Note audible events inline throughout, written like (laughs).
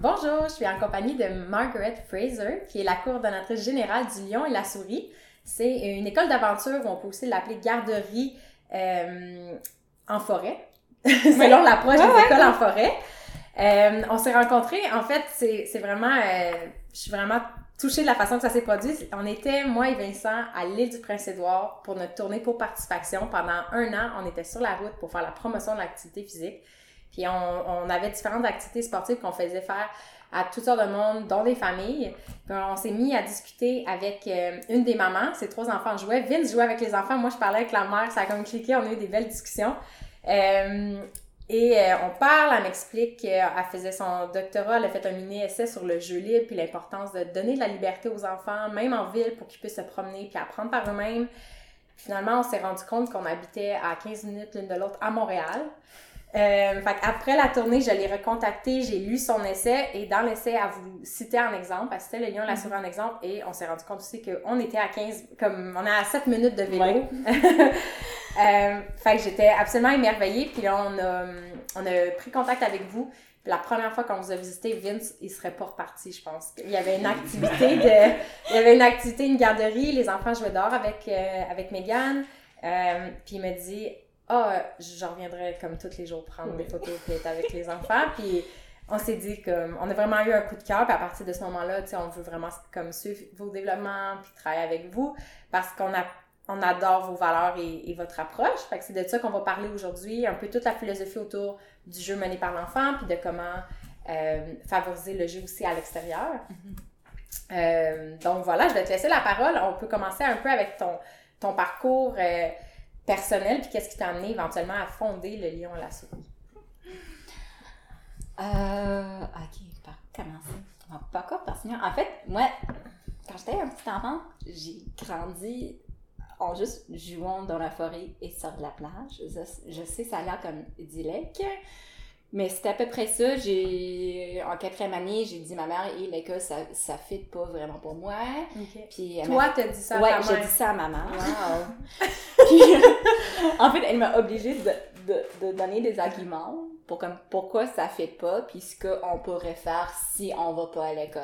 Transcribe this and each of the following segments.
Bonjour, je suis en compagnie de Margaret Fraser, qui est la coordonnatrice générale du Lion et la Souris. C'est une école d'aventure, on peut aussi l'appeler garderie euh, en forêt, (laughs) selon l'approche des écoles en forêt. Euh, on s'est rencontrés, en fait, c'est vraiment, euh, je suis vraiment touchée de la façon que ça s'est produit. On était, moi et Vincent, à l'île du Prince-Édouard pour notre tournée pour participation. Pendant un an, on était sur la route pour faire la promotion de l'activité physique. Puis on, avait différentes activités sportives qu'on faisait faire à toutes sortes de monde, dont des familles. Puis on s'est mis à discuter avec euh, une des mamans. Ses trois enfants jouaient. Vince jouait avec les enfants. Moi, je parlais avec la mère. Ça a comme cliqué. On a eu des belles discussions. Euh, et euh, on parle, elle m'explique qu'elle faisait son doctorat, elle a fait un mini-essai sur le jeu libre puis l'importance de donner de la liberté aux enfants, même en ville, pour qu'ils puissent se promener puis apprendre par eux-mêmes. Finalement, on s'est rendu compte qu'on habitait à 15 minutes l'une de l'autre à Montréal. Euh, après la tournée, je l'ai recontacté, j'ai lu son essai et dans l'essai, à vous citer un exemple, parce que c'était le lion l'a mhm. en exemple et on s'est rendu compte aussi qu'on était à 15, comme on est à 7 minutes de vélo. (laughs) euh, fait que j'étais absolument émerveillée. Puis là, on a, on a pris contact avec vous. la première fois qu'on vous a visité, Vince, il serait pas reparti, je pense. Il y avait une activité (laughs) de, il y avait une activité, une garderie, les enfants jouaient dehors avec, euh, avec Megan. Euh, puis il m'a dit, ah, oh, je reviendrai comme tous les jours prendre des photos et être avec les enfants. (laughs) Puis on s'est dit que on a vraiment eu un coup de cœur. Puis à partir de ce moment-là, tu sais, on veut vraiment comme suivre vos développements puis travailler avec vous parce qu'on a on adore vos valeurs et, votre approche. Fait que c'est de ça qu'on va parler aujourd'hui, un peu toute la philosophie autour du jeu mené par l'enfant, puis de comment euh, favoriser le jeu aussi à l'extérieur. Mm-hmm. Euh, donc voilà, je vais te laisser la parole. On peut commencer un peu avec ton, ton parcours. Euh, personnel, puis qu'est-ce qui t'a amené éventuellement à fonder le Lion à la souris? Euh, ok, par commencer. Pas encore personnel. En fait, moi, quand j'étais un petit enfant, j'ai grandi en juste jouant dans la forêt et sur la plage. Je, je sais, ça a l'air comme idyllique, mais c'était à peu près ça. J'ai en quatrième année, j'ai dit à ma mère, et l'école, ça, ça fit pas vraiment pour moi. Puis Toi, t'as dit ça à ouais, ta mère? j'ai dit ça à ma mère. (laughs) Puis, (laughs) en fait, elle m'a obligée de, de, de, donner des arguments pour comme pourquoi ça fait pas, puis ce qu'on pourrait faire si on va pas à l'école.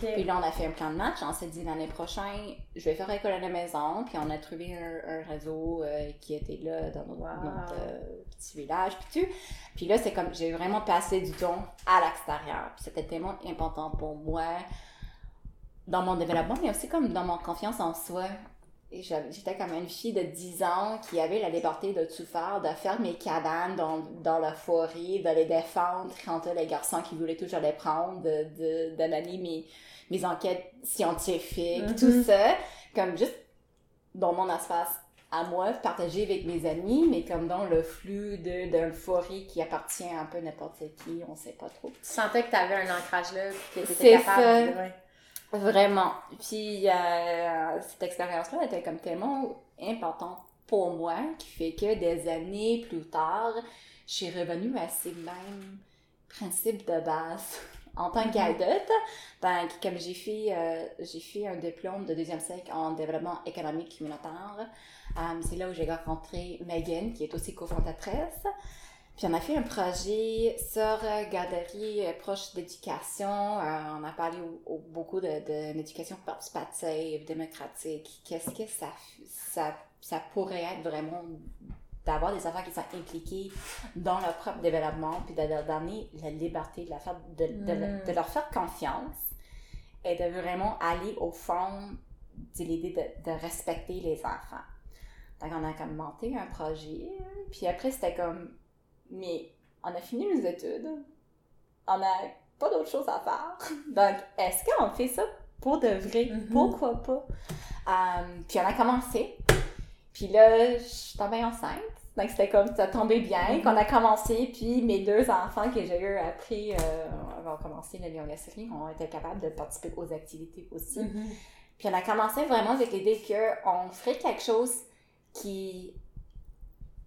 Puis là, on a fait un plan de match. On s'est dit l'année prochaine, je vais faire l'école à la maison. Puis on a trouvé un, réseau euh, qui était là dans notre, euh, petit village, puis tout. Puis là, c'est comme j'ai vraiment passé du temps à l'extérieur. Puis c'était tellement important pour moi dans mon développement, mais aussi comme dans mon confiance en soi j'étais comme une fille de 10 ans qui avait la liberté de tout faire, de faire mes cabanes dans, dans la forêt, de les défendre quand les garçons qui voulaient toujours les prendre, de, de, mes, mes enquêtes scientifiques, mm-hmm. tout ça, comme juste dans mon espace à moi, partagé avec mes amis, mais comme dans le flux d'une forêt qui appartient un peu n'importe qui, on sait pas trop. Tu sentais que tu avais un ancrage là, que tu étais capable ça. Vraiment. Puis euh, cette expérience-là était comme tellement importante pour moi qui fait que des années plus tard, je suis revenue à ces mêmes principes de base en tant mhm. qu'adulte. Donc, comme j'ai fait, euh, j'ai fait un diplôme de deuxième cycle en développement économique communautaire, euh, c'est là où j'ai rencontré Megan, qui est aussi cofondatrice. Puis on a fait un projet sur euh, garderie euh, proche d'éducation. Euh, on a parlé beaucoup de, d'éducation participative, démocratique. Qu'est-ce que ça, ça, ça pourrait être vraiment d'avoir des enfants qui sont impliqués dans leur propre développement, puis de leur donner la liberté, de, la faire, de, de, de, leur faire confiance et de vraiment aller au fond de l'idée de, respecter les enfants. Donc, on a comme monté un projet, puis après, c'était comme mais on a fini nos études, on n'a pas d'autre chose à faire. (laughs) Donc, est-ce qu'on fait ça pour de vrai? Mm-hmm. Pourquoi pas? Um, puis on a commencé. Puis là, je suis tombée enceinte. Donc c'était comme ça tombait bien mm-hmm. qu'on a commencé. Puis mes deux enfants que j'ai eu après euh, avoir commencé la Lyon ont été capables de participer aux activités aussi. Mm-hmm. Puis on a commencé vraiment avec l'idée qu'on ferait quelque chose qui.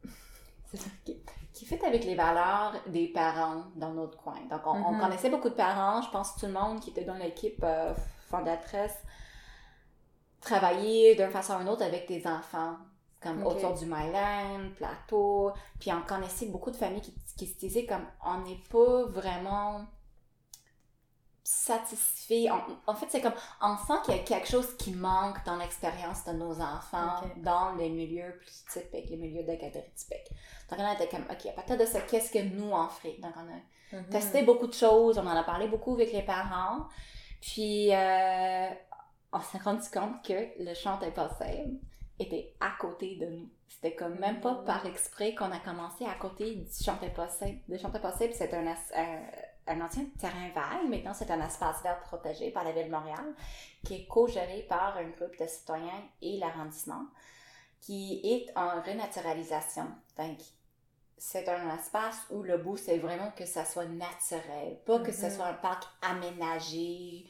(laughs) C'est ça, qui fait avec les valeurs des parents dans notre coin. Donc, on, mm-hmm. connaissait beaucoup de parents. Je pense que tout le monde qui était dans l'équipe euh, fondatrice travaillait d'une façon ou d'une autre avec des enfants, comme autour du Myland, Plateau. Puis on connaissait beaucoup de familles qui, qui se disaient comme on n'est pas vraiment satisfait. On- en fait, c'est comme, on sent qu'il y a quelque chose qui manque dans l'expérience de nos enfants, dans les milieux plus typiques, les milieux de galerie typiques. Donc, on était comme, OK, à partir de ça, qu'est-ce que nous on ferait? Donc, on a Mhm. testé beaucoup de choses, on en a parlé beaucoup avec les parents. Puis, euh, on s'est rendu compte que le chant impossible était à côté de nous. C'était comme même pas Mhm. par exprès qu'on a commencé à côté du chant impossible. Le chant impossible, c'est un, un ancien terrain vague. Maintenant, c'est un espace vert protégé par la Ville de Montréal, qui est co-géré par un groupe de citoyens et l'arrondissement, qui est en renaturalisation. Donc, c'est un espace où le but, c'est vraiment que ça soit naturel, pas que ce Mhm. soit un parc aménagé.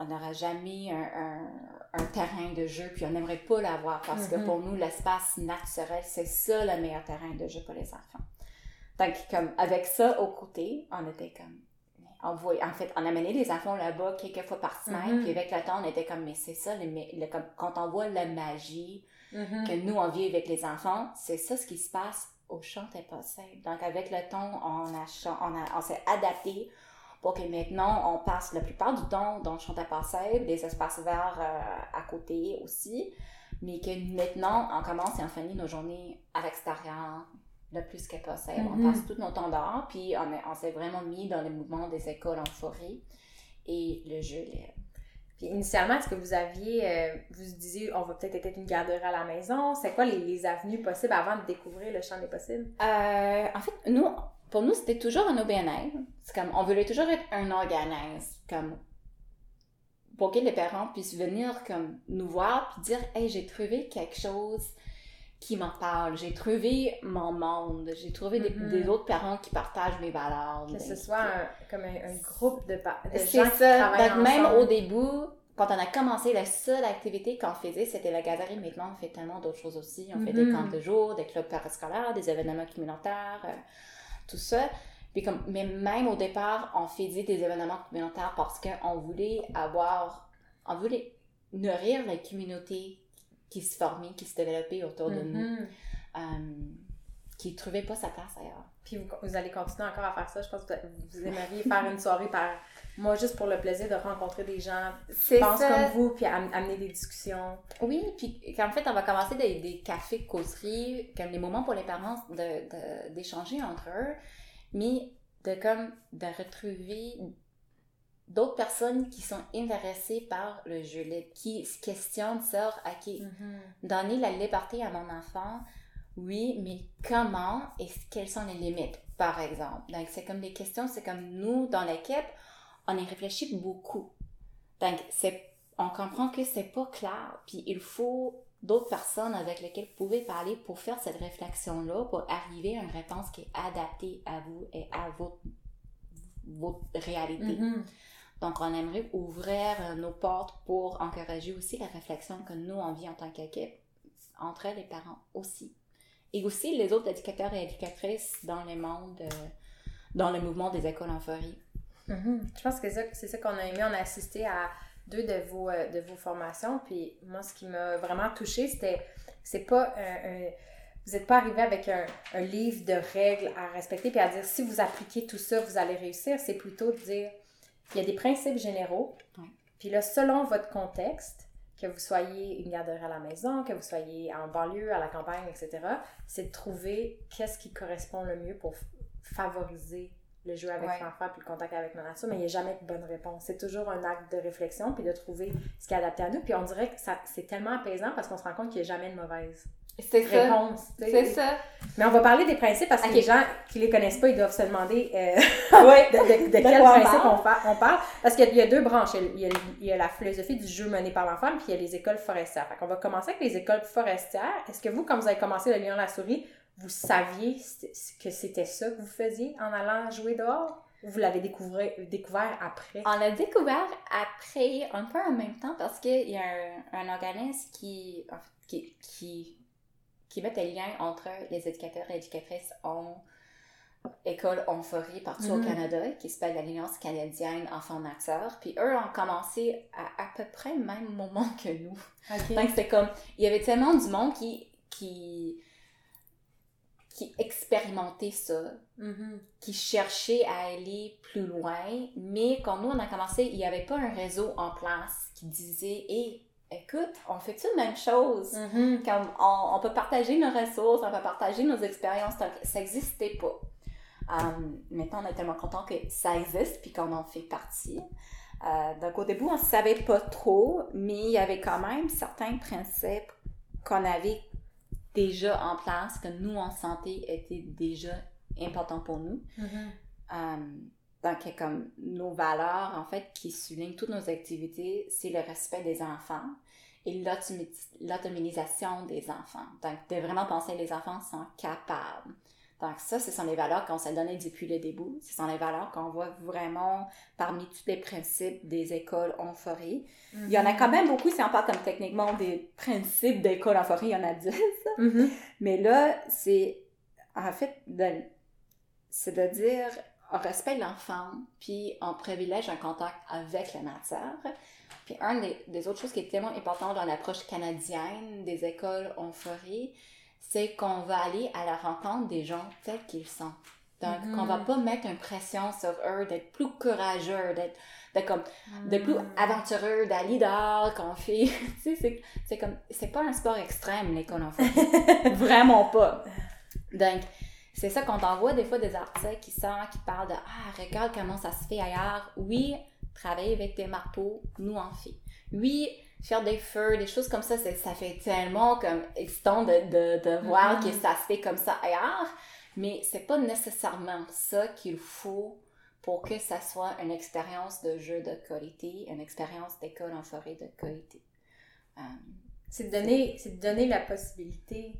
On n'aura jamais un, un- un terrain de jeu, puis on n'aimerait pas l'avoir parce que Mhm. pour nous, l'espace naturel, c'est ça le meilleur terrain de jeu pour les enfants. Donc, comme avec ça au côté, on était comme. On voyait, en fait, on amenait les enfants là-bas quelques fois par semaine, Mhm. puis avec le temps, on était comme, mais c'est ça, le, le- comme, quand on voit la magie Mhm. que nous, on vit avec les enfants, c'est ça ce qui se passe au chant impossible. Donc, avec le temps, on, a, chan- on, a- on s'est adapté pour que maintenant, on passe la plupart du temps dans le chant impossible, des espaces verts euh, à côté aussi, mais que maintenant, on commence et on finit nos journées à l'extérieur le plus que possible. Mhm. On passe tout notre temps dehors, puis on, est- on s'est vraiment mis dans le mouvement des écoles en forêt et le jeu libre. Puis initialement, est-ce que vous aviez, euh, vous disiez, on va peut-être être une garderie à la maison? C'est quoi les, les avenues possibles avant de découvrir le champ des possibles? Euh, en fait, nous, pour nous, c'était toujours un OBNL. C'est comme, on voulait toujours être un organisme, comme, pour que les parents puissent venir, comme, nous voir, puis dire, hey, j'ai trouvé quelque chose qui m'en parle, j'ai trouvé mon monde, j'ai trouvé des, Mhm. des autres parents qui partagent mes valeurs. Que ce soit un- comme un, un groupe de, de c'est gens qui ça. travaillent même au début, quand on a commencé, la seule activité qu'on faisait, c'était la galerie. Maintenant, on fait tellement d'autres choses aussi. On fait des Mhm. camps de jour, des clubs parascolaires, des événements communautaires, euh, tout ça. Puis comme, mais même au départ, on faisait des événements communautaires parce qu'on voulait avoir, on voulait nourrir la communauté qui se formait, qui se développait autour de nous, Mhm. euh, qui ne trouvait pas sa place ailleurs. Puis vous, vous allez continuer encore à faire ça. Je pense que vous aimeriez faire une soirée par moi juste pour le plaisir de rencontrer des gens qui pensent ça. comme vous, puis am- amener des discussions. Oui, puis qu'en fait, on va commencer des, des cafés causeries, comme des moments pour les parents de- de- d'échanger entre eux, mais de comme de retrouver d'autres personnes qui sont intéressées par le jeu libre, qui se questionnent sur, OK, donner la liberté à mon enfant, oui, mais comment et quelles sont les limites, par exemple? Donc, c'est comme des questions, c'est comme nous, dans l'équipe, on y réfléchit beaucoup. Donc, c'est, on comprend que c'est pas clair, puis il faut d'autres personnes avec lesquelles vous pouvez parler pour faire cette réflexion-là, pour arriver à une réponse qui est adaptée à vous et à votre, votre réalité. Mhm. Donc, on aimerait ouvrir euh, nos portes pour encourager aussi la réflexion que nous, on vit en tant qu'équipe, entre les parents aussi. Et aussi les autres éducateurs et éducatrices dans le monde, euh, dans le mouvement des écoles en forêt. Mhm. Je pense que c'est ça, qu'on a aimé. On a assisté à deux de vos, euh, de vos formations. Puis moi, ce qui m'a vraiment touchée, c'était c'est pas vous n'êtes pas arrivé avec un, un livre de règles à respecter puis à dire si vous appliquez tout ça, vous allez réussir. C'est plutôt de dire il y a des principes généraux. Puis là, selon votre contexte, que vous soyez une garderie à la maison, que vous soyez en banlieue, à la campagne, etc., c'est de trouver qu'est-ce qui correspond le mieux pour favoriser le jeu avec Ouais. l'enfant puis le contact avec la nature, mais il n'y a jamais de bonne réponse. C'est toujours un acte de réflexion puis de trouver ce qui est adapté à nous. Puis on dirait que c'est tellement apaisant parce qu'on se rend compte qu'il n'y a jamais de mauvaise C'est réponse. C'est ça. Mais on va parler des principes parce que les gens qui les connaissent pas, ils doivent se demander euh, (laughs) Ouais. de, de- de quel on principe parle? on, on parle. Parce qu'il y a- il y, a deux branches. Il y a, il y a la philosophie du jeu mené par l'enfant, puis il y a les écoles forestières. Fait qu'on va commencer avec les écoles forestières. Est-ce que vous, quand vous avez commencé le lion la souris, vous saviez que c'était ça que vous faisiez en allant jouer dehors? Ou vous l'avez découvert, découvert après? On l'a découvert après, un peu en même temps, parce qu'il y a un, un organisme qui, qui met des liens entre les éducateurs et éducatrices en école en forêt partout au Mhm. Canada, qui s'appelle l'Alliance canadienne Enfants Nature. Puis eux ont commencé à à peu près le même moment que nous. Donc, c'est comme, il y avait tellement du monde qui, qui, qui expérimentait ça, Mhm. qui cherchait à aller plus loin, mais quand nous on a commencé, il n'y avait pas un réseau en place qui disait Hé, écoute, on fait-tu la même chose? Mhm. Comme on, on peut partager nos ressources, on peut partager nos expériences, ça n'existait pas. Euh, maintenant, on est tellement content que ça existe puis qu'on en fait partie. Euh, donc au début, on ne savait pas trop, mais il y avait quand même certains principes qu'on avait déjà en place, que nous, en santé, étaient déjà importants pour nous. Mhm. Euh, donc, a comme nos valeurs, en fait, qui soulignent toutes nos activités, c'est le respect des enfants et l'autonomisation des enfants. Donc, de vraiment penser que les enfants sont capables. Donc, ça, ce sont les valeurs qu'on s'est données depuis le début. Ce sont les valeurs qu'on voit vraiment parmi tous les principes des écoles en forêt. Il y en a quand même beaucoup, si on parle comme techniquement des principes d'école en forêt, il y en a 10. Mhm. Mais là, c'est en fait de, c'est de dire on respecte l'enfant, puis on privilège un contact avec la nature. Puis un des, des autres choses qui est tellement important dans l'approche canadienne des écoles en forêt, c'est qu'on va aller à la rencontre des gens tels qu'ils sont. Donc, Mhm. on va pas mettre une pression sur eux d'être plus courageux, d'être, comme de plus aventureux, d'aller dehors, qu'on fait. (laughs) tu sais, c'est, c'est comme. C'est pas un sport extrême, l'école en fait. (laughs) Vraiment pas. Donc, c'est ça qu'on t'envoie des fois des articles qui sortent, qui parlent de Ah, regarde comment ça se fait ailleurs. Oui, travailler avec des marteaux, nous en fait. Oui, faire des feux, des choses comme ça, ça fait tellement comme excitant de, de, de voir Mhm. que ça se fait comme ça ailleurs. Mais c'est pas nécessairement ça qu'il faut pour que ça soit une expérience de jeu de qualité, une expérience d'école en forêt de qualité. Euh, C'est de donner, c'est de donner la possibilité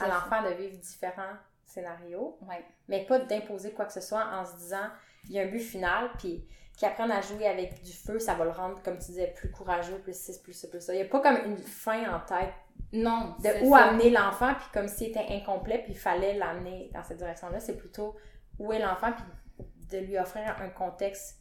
à l'enfant de vivre différents scénarios, Ouais. mais pas d'imposer quoi que ce soit en se disant il y a un but final, puis qu'ils apprennent à jouer avec du feu, ça va le rendre, comme tu disais, plus courageux, plus ci, plus ça, plus ça. Il n'y a pas comme une fin en tête Non, de où ça. amener l'enfant, puis comme s'il était incomplet, puis il fallait l'amener dans cette direction-là. C'est plutôt où est l'enfant, puis de lui offrir un contexte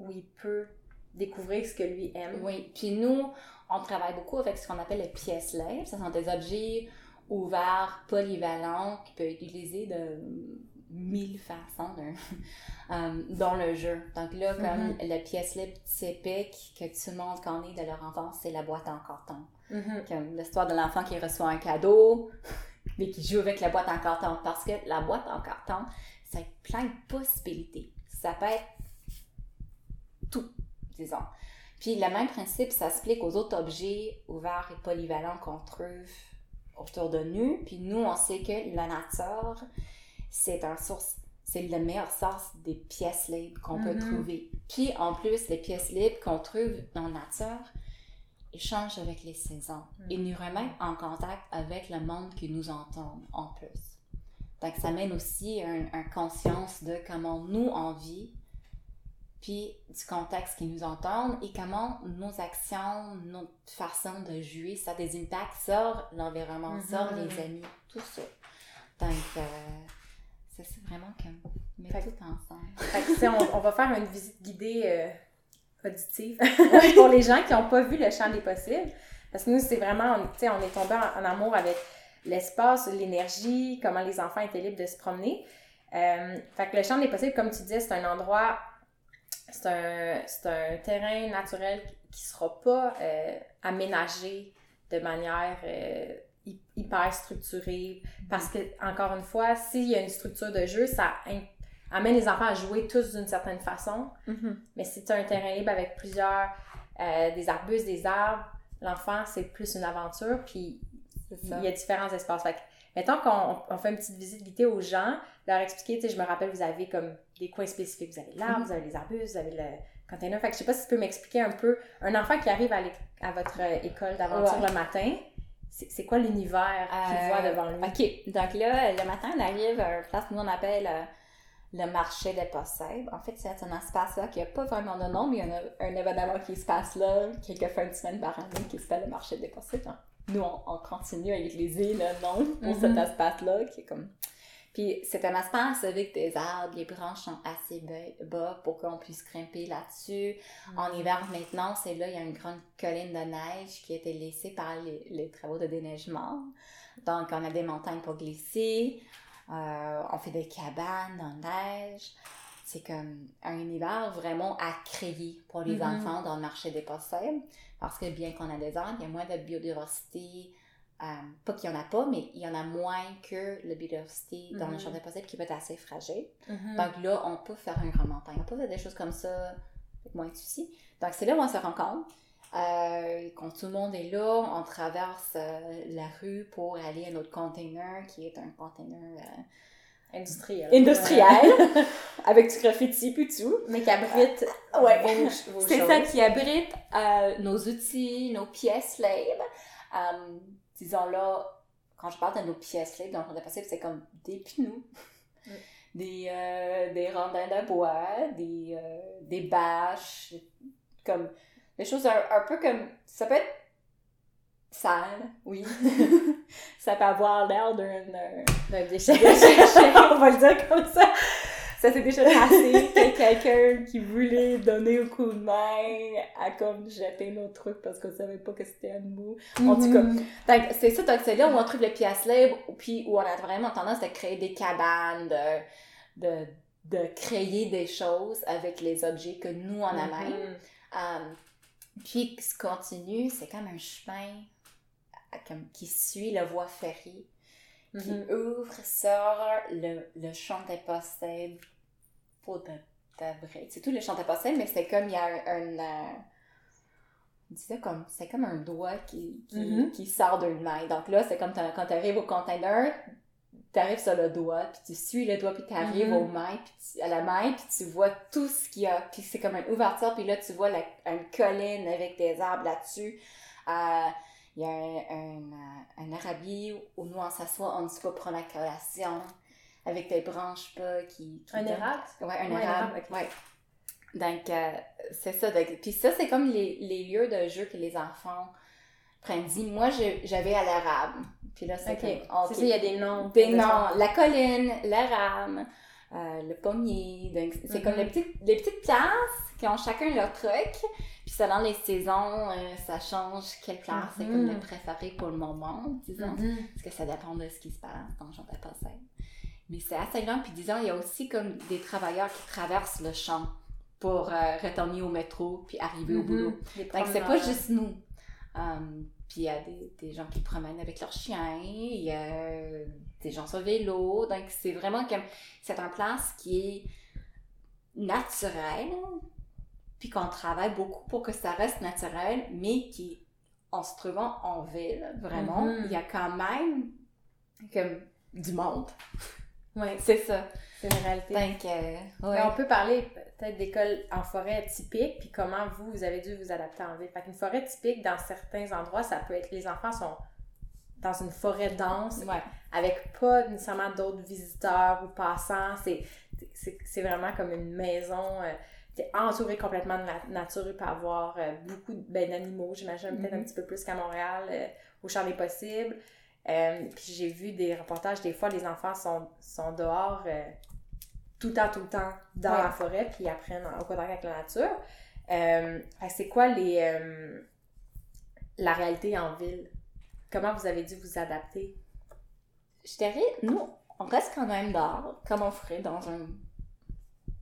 où il peut découvrir ce que lui aime. Oui, puis nous, on travaille beaucoup avec ce qu'on appelle les pièces libres. Ce sont des objets ouverts, polyvalents, qui peuvent être utilisés de mille façons dans, (laughs) euh, dans le jeu. Donc là, comme la pièce libre typique que tout le monde connaît de leur enfance, c'est la boîte en carton. Mhm. Comme l'histoire de l'enfant qui reçoit un cadeau, (laughs) mais qui joue avec la boîte en carton. Parce que la boîte en carton, ça a plein de possibilités. Ça peut être tout, disons. Puis le même principe s'applique aux autres objets ouverts et polyvalents qu'on trouve autour de nous. Puis nous, on sait que la nature, c'est un source, c'est la meilleure source des pièces libres qu'on peut Mhm. trouver. Puis en plus, les pièces libres qu'on trouve dans la nature, ils changent avec les saisons. Ils nous remettent en contact avec le monde qui nous entoure en plus. Donc ça mène aussi un, un conscience de comment nous on vit, puis du contexte qui nous entoure et comment nos actions, notre façon de jouer, ça a des impacts sur l'environnement, Mhm. sur les amis, tout ça. Donc euh, c'est c'est vraiment comme mettre Fait- tout ensemble. Fait que, on, on va faire une visite guidée euh, auditive (laughs) pour les gens qui n'ont pas vu le champ des possibles. Parce que nous, c'est vraiment, on- tu sais, on est tombé en, en amour avec l'espace, l'énergie, comment les enfants étaient libres de se promener. Euh, fait que le champ des possibles, comme tu disais, c'est un endroit, c'est un, c'est un terrain naturel qui sera pas euh, aménagé de manière euh, hy- hyper structurée. Parce que, encore une fois, s'il y a une structure de jeu, ça amène les enfants à jouer tous d'une certaine façon. Mais si tu as un terrain libre avec plusieurs, euh, des arbustes, des arbres, l'enfant, c'est plus une aventure, puis il y a différents espaces. Fait mettons qu'on on fait une petite visite guidée aux gens, leur expliquer, tu sais, je me rappelle, vous avez comme des coins spécifiques. Vous avez l'arbre, Mhm. vous avez les arbustes, vous avez le container. Fait que je sais pas si tu peux m'expliquer un peu, un enfant qui arrive à, votre euh, école d'aventure Ouais. le matin, c'est quoi l'univers qu'il Euh, voit devant lui? OK. Donc là, le matin, on arrive à une place que nous, on appelle euh, le marché des possibles. En fait, c'est un espace là qui n'a pas vraiment de nom, mais il y a un, un événement qui se passe là, quelques fins de semaine par année, qui s'appelle le marché des possibles. Donc, nous, on, on continue à utiliser le nom pour cet espace-là, qui est comme... Puis c'est un espace avec des arbres, les branches sont assez ba- bas pour qu'on puisse grimper là-dessus. En hiver, maintenant, c'est là, il y a une grande colline de neige qui a été laissée par les, les travaux de déneigement. Donc, on a des montagnes pour glisser. Euh, on fait des cabanes en neige. C'est comme un univers vraiment à créer pour les Mhm. enfants dans le marché des possibles. Parce que bien qu'on a des arbres, il y a moins de biodiversité. euh, pas qu'il n'y en a pas, mais il y en a moins que la biodiversité dans le Mhm. champ des possibles qui peut être assez fragile. Mhm. Donc là, on peut faire un grand montagne. On peut faire des choses comme ça avec moins de soucis. Donc c'est là où on se rencontre. Euh, quand tout le monde est là, on traverse euh, la rue pour aller à notre container, qui est un container euh, Industriel. industriel, (laughs) avec du graffiti et tout. Mais qui abrite Ouais. vos, vos C'est ça qui abrite nos outils, nos pièces libres. Disons là, quand je parle de nos pièces libres, donc on est passé, c'est comme des pneus, Mm. (laughs) des, euh, des rondins de bois, des, euh, des bâches, comme des choses un, un peu comme. Ça peut être sale, oui. (laughs) ça peut avoir l'air d'un. déchet. (laughs) on va le dire comme ça. Ça s'est déjà passé que (laughs) quelqu'un qui voulait donner un coup de main a comme jeté nos trucs parce qu'on savait pas que c'était à nous. En tout cas, Mhm. Donc, c'est ça, donc c'est là où on trouve les pièces libres, puis où on a vraiment tendance à créer des cabanes, de, de, de créer des choses avec les objets que nous on amène. Mhm. Euh, puis ce qui continue, c'est comme un chemin comme, qui suit la voie ferrée qui Mhm. ouvre sur le, le champ des possibles pour de, d'abriter. C'est tout le champ des possibles, mais c'est comme il y a un. un, euh, comme c'est comme un doigt qui, qui, Mhm. qui sort d'une main. Donc là, c'est comme quand tu arrives au container, tu arrives sur le doigt, puis tu suis le doigt, puis tu arrives Mhm. aux mains, puis tu- à la main, puis tu vois tout ce qu'il y a. Puis c'est comme une ouverture, puis là, tu vois la- une colline avec des arbres là-dessus. Euh, il y a un, un, euh, un arabier où nous on s'assoit un petit peu pour la collation avec des branches pas qui. Un érable? Ouais, un Ouais, érable. ouais. Donc, euh, c'est ça. Donc, puis ça, c'est comme les, les lieux de jeu que les enfants prennent. Dis, moi, j'avais à l'érable. Puis là, c'est Ok. comme, il y a des noms. Des noms. La colline, l'érable, euh, le pommier. Donc, c'est comme les petites, les petites places qui ont chacun leur truc. Puis selon les saisons, euh, ça change quelle place c'est comme Mhm. le préféré pour le moment, disons. Mhm. Parce que ça dépend de ce qui se passe dans le champ de passé. Mais c'est assez long. Puis disons, il y a aussi comme des travailleurs qui traversent le champ pour euh, retourner au métro puis arriver au boulot. Donc c'est pas juste nous. Um, puis il y a des, des gens qui promènent avec leurs chiens, il y a des gens sur vélo. Donc c'est vraiment comme. C'est un place qui est naturel, puis qu'on travaille beaucoup pour que ça reste naturel, mais qui, en se trouvant en ville, vraiment, Mhm. il y a quand même comme du monde. Ouais, (laughs) C'est ça. c'est une réalité. Donc, euh, ouais. on peut parler peut-être d'école en forêt typique, puis comment vous, vous avez dû vous adapter en ville. Fait qu'une forêt typique, dans certains endroits, ça peut être les enfants sont dans une forêt dense, Ouais. avec pas nécessairement d'autres visiteurs ou passants. C'est, c'est, c'est vraiment comme une maison. Euh, t'es entouré complètement de la nature. Il peut avoir euh, beaucoup ben, d'animaux, j'imagine, peut-être un Mhm. petit peu plus qu'à Montréal, euh, au champ des possibles. Euh, puis j'ai vu des reportages, des fois, les enfants sont, sont dehors euh, tout le temps, tout le temps dans Ouais. la forêt, puis ils apprennent en contact avec la nature. Euh, c'est quoi les, euh, la réalité en ville? Comment vous avez dû vous adapter? Je dirais, nous, on reste quand même dehors, comme on ferait dans une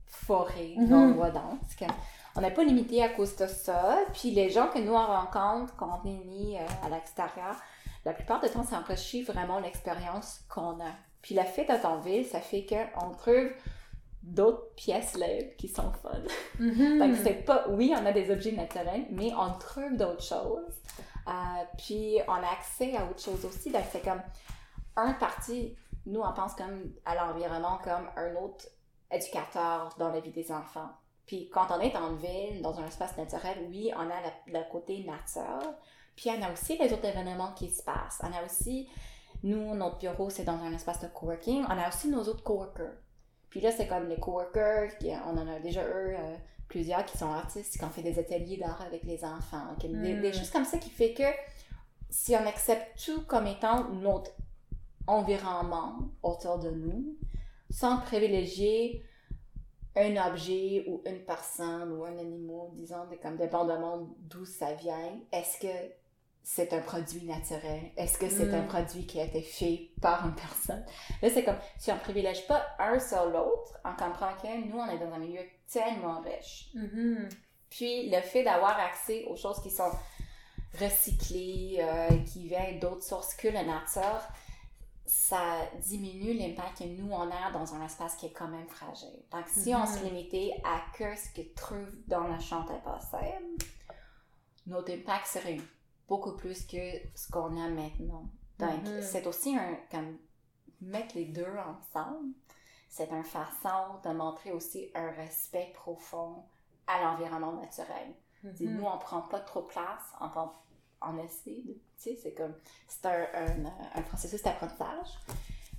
forêt, Mhm. dans un bois dense. On n'est pas limité à cause de ça. Puis les gens que nous on rencontre quand on est mis euh, à l'extérieur, la plupart du temps, ça enrichit vraiment l'expérience qu'on a. Puis la fête en ville, ça fait qu'on trouve d'autres pièces libres qui sont fun. Donc, c'est pas, oui, on a des objets naturels, mais on trouve d'autres choses. Euh, puis, on a accès à autre chose aussi. Donc, c'est comme un parti, nous, on pense comme à l'environnement comme un autre éducateur dans la vie des enfants. Puis, quand on est en ville, dans un espace naturel, oui, on a le, le côté nature. Puis, on a aussi les autres événements qui se passent. On a aussi, nous, notre bureau, c'est dans un espace de coworking. On a aussi nos autres coworkers. Puis là, c'est comme les coworkers, qui- on en a déjà eux, euh, plusieurs qui sont artistes, qui ont fait des ateliers d'art avec les enfants, qui- des, Mm. des choses comme ça qui fait que si on accepte tout comme étant notre environnement autour de nous, sans privilégier un objet ou une personne ou un animal, disons, de- comme dépendamment d'où ça vient, est-ce que c'est un produit naturel? Est-ce que c'est Mm. un produit qui a été fait par une personne? Là, c'est comme, si on privilège pas un sur l'autre, on comprend que nous, on est dans un milieu tellement riche. Mhm. Puis, le fait d'avoir accès aux choses qui sont recyclées, euh, qui viennent d'autres sources que la nature, ça diminue l'impact que nous, on a dans un espace qui est quand même fragile. Donc, si on se limitait à que ce que trouve dans la chambre impossible, notre impact serait beaucoup plus que ce qu'on a maintenant. Donc, Mhm. c'est aussi un, comme, mettre les deux ensemble, c'est une façon de montrer aussi un respect profond à l'environnement naturel. Mhm. Nous, on prend pas trop place, on, on essaie tu sais, c'est comme, c'est un, un, un processus d'apprentissage,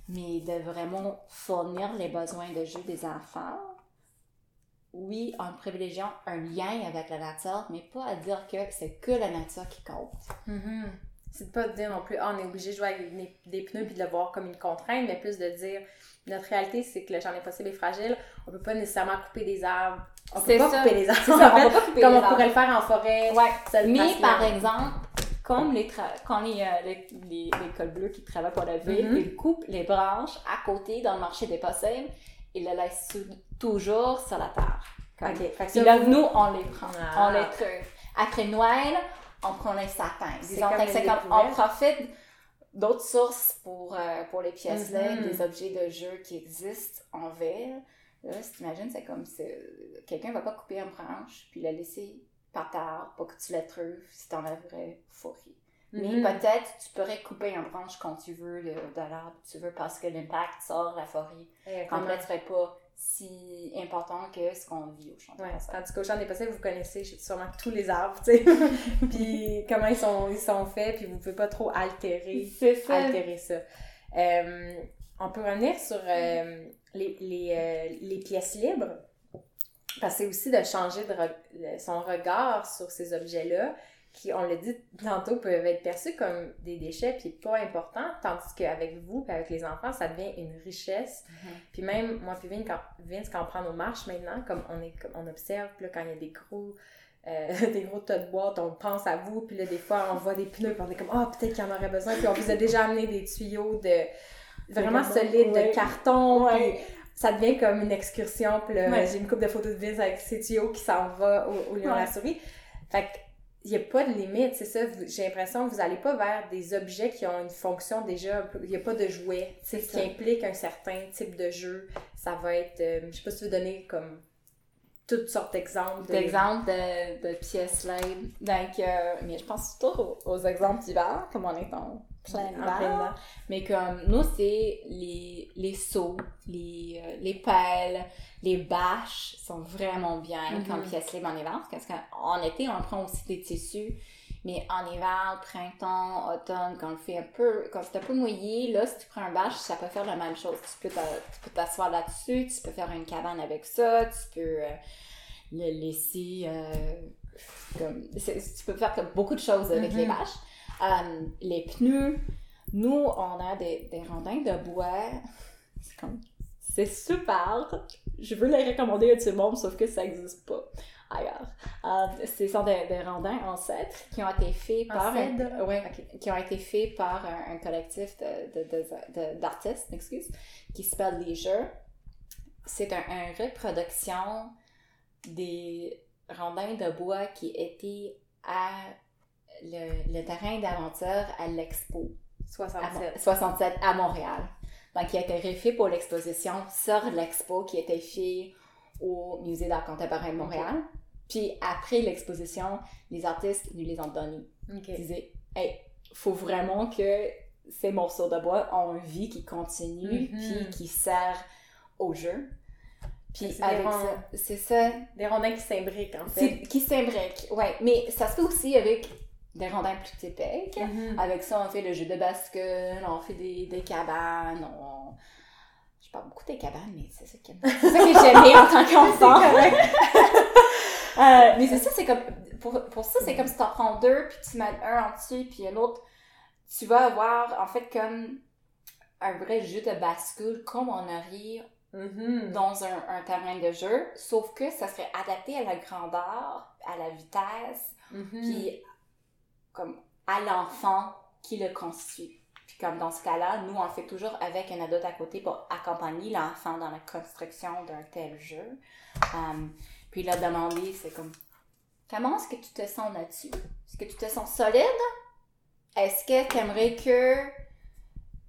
mais de vraiment fournir les besoins de jeu des enfants, oui, en privilégiant un lien avec la nature, mais pas à dire que c'est que la nature qui compte. Mhm. C'est de pas de dire non plus, ah, on est obligé de jouer avec des, pneus puis de le voir comme une contrainte, mais plus de dire, notre réalité, c'est que le champ impossible est fragile. On peut pas nécessairement couper des arbres. On peut pas ça. couper des arbres. Ça, on pas (laughs) couper comme on pourrait le faire en forêt. Ouais. Mais par exemple, comme les, quand les, euh, les, les, les cols bleus qui travaillent pour la ville, Mhm. ils coupent les branches à côté dans le marché des possibles et les laissent sou- toujours sur la terre. Comme- Ok, fait que Puis ça, là, vous- nous, on les prend, Ah. on les trouve. Après Noël, on prend les sapins. C'est Disons comme que les c'est comme, on profite d'autres sources pour, euh, pour les pièces-là, Mhm. des objets de jeu qui existent en ville. Là, si t'imagines, c'est comme si quelqu'un va pas couper une branche puis la laisser par terre pour que tu la trouves si t'en as vraie Mais Mhm. peut-être tu pourrais couper une branche quand tu veux de, de l'arbre, tu veux parce que l'impact sur la forêt en fait serait pas si important que ce qu'on vit au champ de Ouais, tandis qu'au champ des possibles, vous connaissez sûrement tous les arbres, tu sais. (laughs) puis comment ils sont, ils sont faits, puis vous pouvez pas trop altérer, ça. altérer ça. Euh, on peut revenir sur euh, les, les, euh, les pièces libres, parce que c'est aussi de changer de re- son regard sur ces objets-là, qui, on l'a dit tantôt, peuvent être perçus comme des déchets, puis pas importants, tandis qu'avec vous, puis avec les enfants, ça devient une richesse. Mhm. Puis même, moi puis Vince, quand, Vince, quand on prend nos marches maintenant, comme on, est, comme on observe, là, quand il y a des gros, euh, (laughs) des gros tas de boîtes, on pense à vous, puis là, des fois, on voit des pneus, puis on est comme, ah, peut-être qu'il y en aurait besoin, puis on vous a déjà amené des tuyaux de vraiment Des solides, ouais. de carton, puis ça devient comme une excursion, puis Ouais. j'ai une coupe de photos de Vince avec ses tuyaux qui s'en va au, au lion à la souris. Fait que, il n'y a pas de limite, c'est ça. J'ai l'impression que vous n'allez pas vers des objets qui ont une fonction déjà. Il n'y a pas de jouets. C'est ce qui implique un certain type de jeu. Ça va être. euh, je sais pas si tu veux donner comme toutes sortes d'exemples. de- D'exemples de, de pièces libres. Donc, euh, mais je pense aux, aux exemples d'hiver, comme on est en plein En hiver. plein hiver. Mais comme nous, c'est les, les seaux, les, euh, les pelles, les bâches sont vraiment bien Mhm. comme pièces libres en hiver. Parce qu'en été, on prend aussi des tissus. Mais en hiver, printemps, automne, quand il fait un peu, quand c'est un peu mouillé, là, si tu prends un bâche, ça peut faire la même chose. Tu peux t'asseoir là-dessus, tu peux faire une cabane avec ça, tu peux euh, le laisser euh, comme, tu peux faire comme beaucoup de choses avec les bâches. Euh, les pneus, nous, on a des, des rondins de bois. C'est comme, c'est super. Je veux les recommander à tout le monde, sauf que ça n'existe pas ailleurs. Euh, ce sont des, des rondins ancêtres qui ont été faits En par un, cèdre? ouais, qui ont été faits par un, un collectif de, de- de- de- d'artistes, excuse, qui s'appelle Leisure. C'est un, une reproduction des rondins de bois qui étaient à le, le terrain d'aventure à l'Expo à 67. Mo- 67 à Montréal. Donc, il a été refait pour l'exposition sur l'Expo qui était fait au Musée d'art contemporain de Montréal. Puis après l'exposition, les artistes nous les ont donnés. Ok. Ils disaient, hey, faut vraiment que ces morceaux de bois ont une vie qui continue, Mhm. puis qui sert au jeu. Puis C'est avec ça, c'est ça, Des rondins qui s'imbriquent, en fait. qui s'imbriquent. Ouais, mais ça se fait aussi avec des rondins plus typiques. Mhm. Avec ça, on fait le jeu de bascule, on fait des, des cabanes, on... Je parle beaucoup des cabanes, mais c'est ça, que- c'est ça que j'aimais en tant (laughs) qu'enfant. (laughs) Euh, mais c'est ça, c'est comme... Pour, pour ça, c'est comme si t'en prends deux, puis tu mets un en dessus, puis l'autre, tu vas avoir, en fait, comme un vrai jeu de bascule, comme on aurait Mhm. dans un, un terrain de jeu, sauf que ça serait adapté à la grandeur, à la vitesse, Mhm. puis, comme, à l'enfant qui le constitue. Puis comme dans ce cas-là, nous, on le fait toujours avec un adulte à côté pour accompagner l'enfant dans la construction d'un tel jeu. Um, puis là, demander, c'est comme, comment est-ce que tu te sens là-dessus? Est-ce que tu te sens solide? Est-ce que tu aimerais que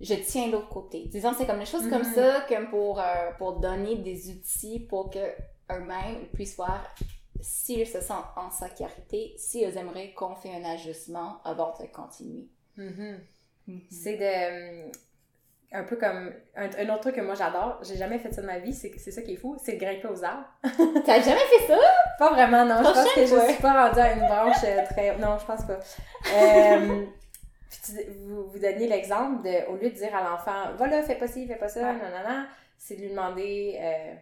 je tiens l'autre côté? Disons, c'est comme des choses comme Mhm. ça, comme pour, euh, pour donner des outils pour que eux-mêmes puissent voir s'ils se sentent en sécurité, s'ils aimeraient qu'on fait un ajustement avant de continuer. Mhm. C'est de. Un peu comme. Un, un autre truc que moi j'adore, j'ai jamais fait ça de ma vie, c'est ça qui est fou, c'est de grimper aux arbres. (laughs) T'as jamais fait ça? Pas vraiment, non. Je pense que je fois. suis pas rendue à une branche euh, très. Non, je pense pas. Euh, (laughs) vous, vous donniez l'exemple de, au lieu de dire à l'enfant, va là, fais pas ci, fais pas ça, non, non, non, c'est de lui demander euh,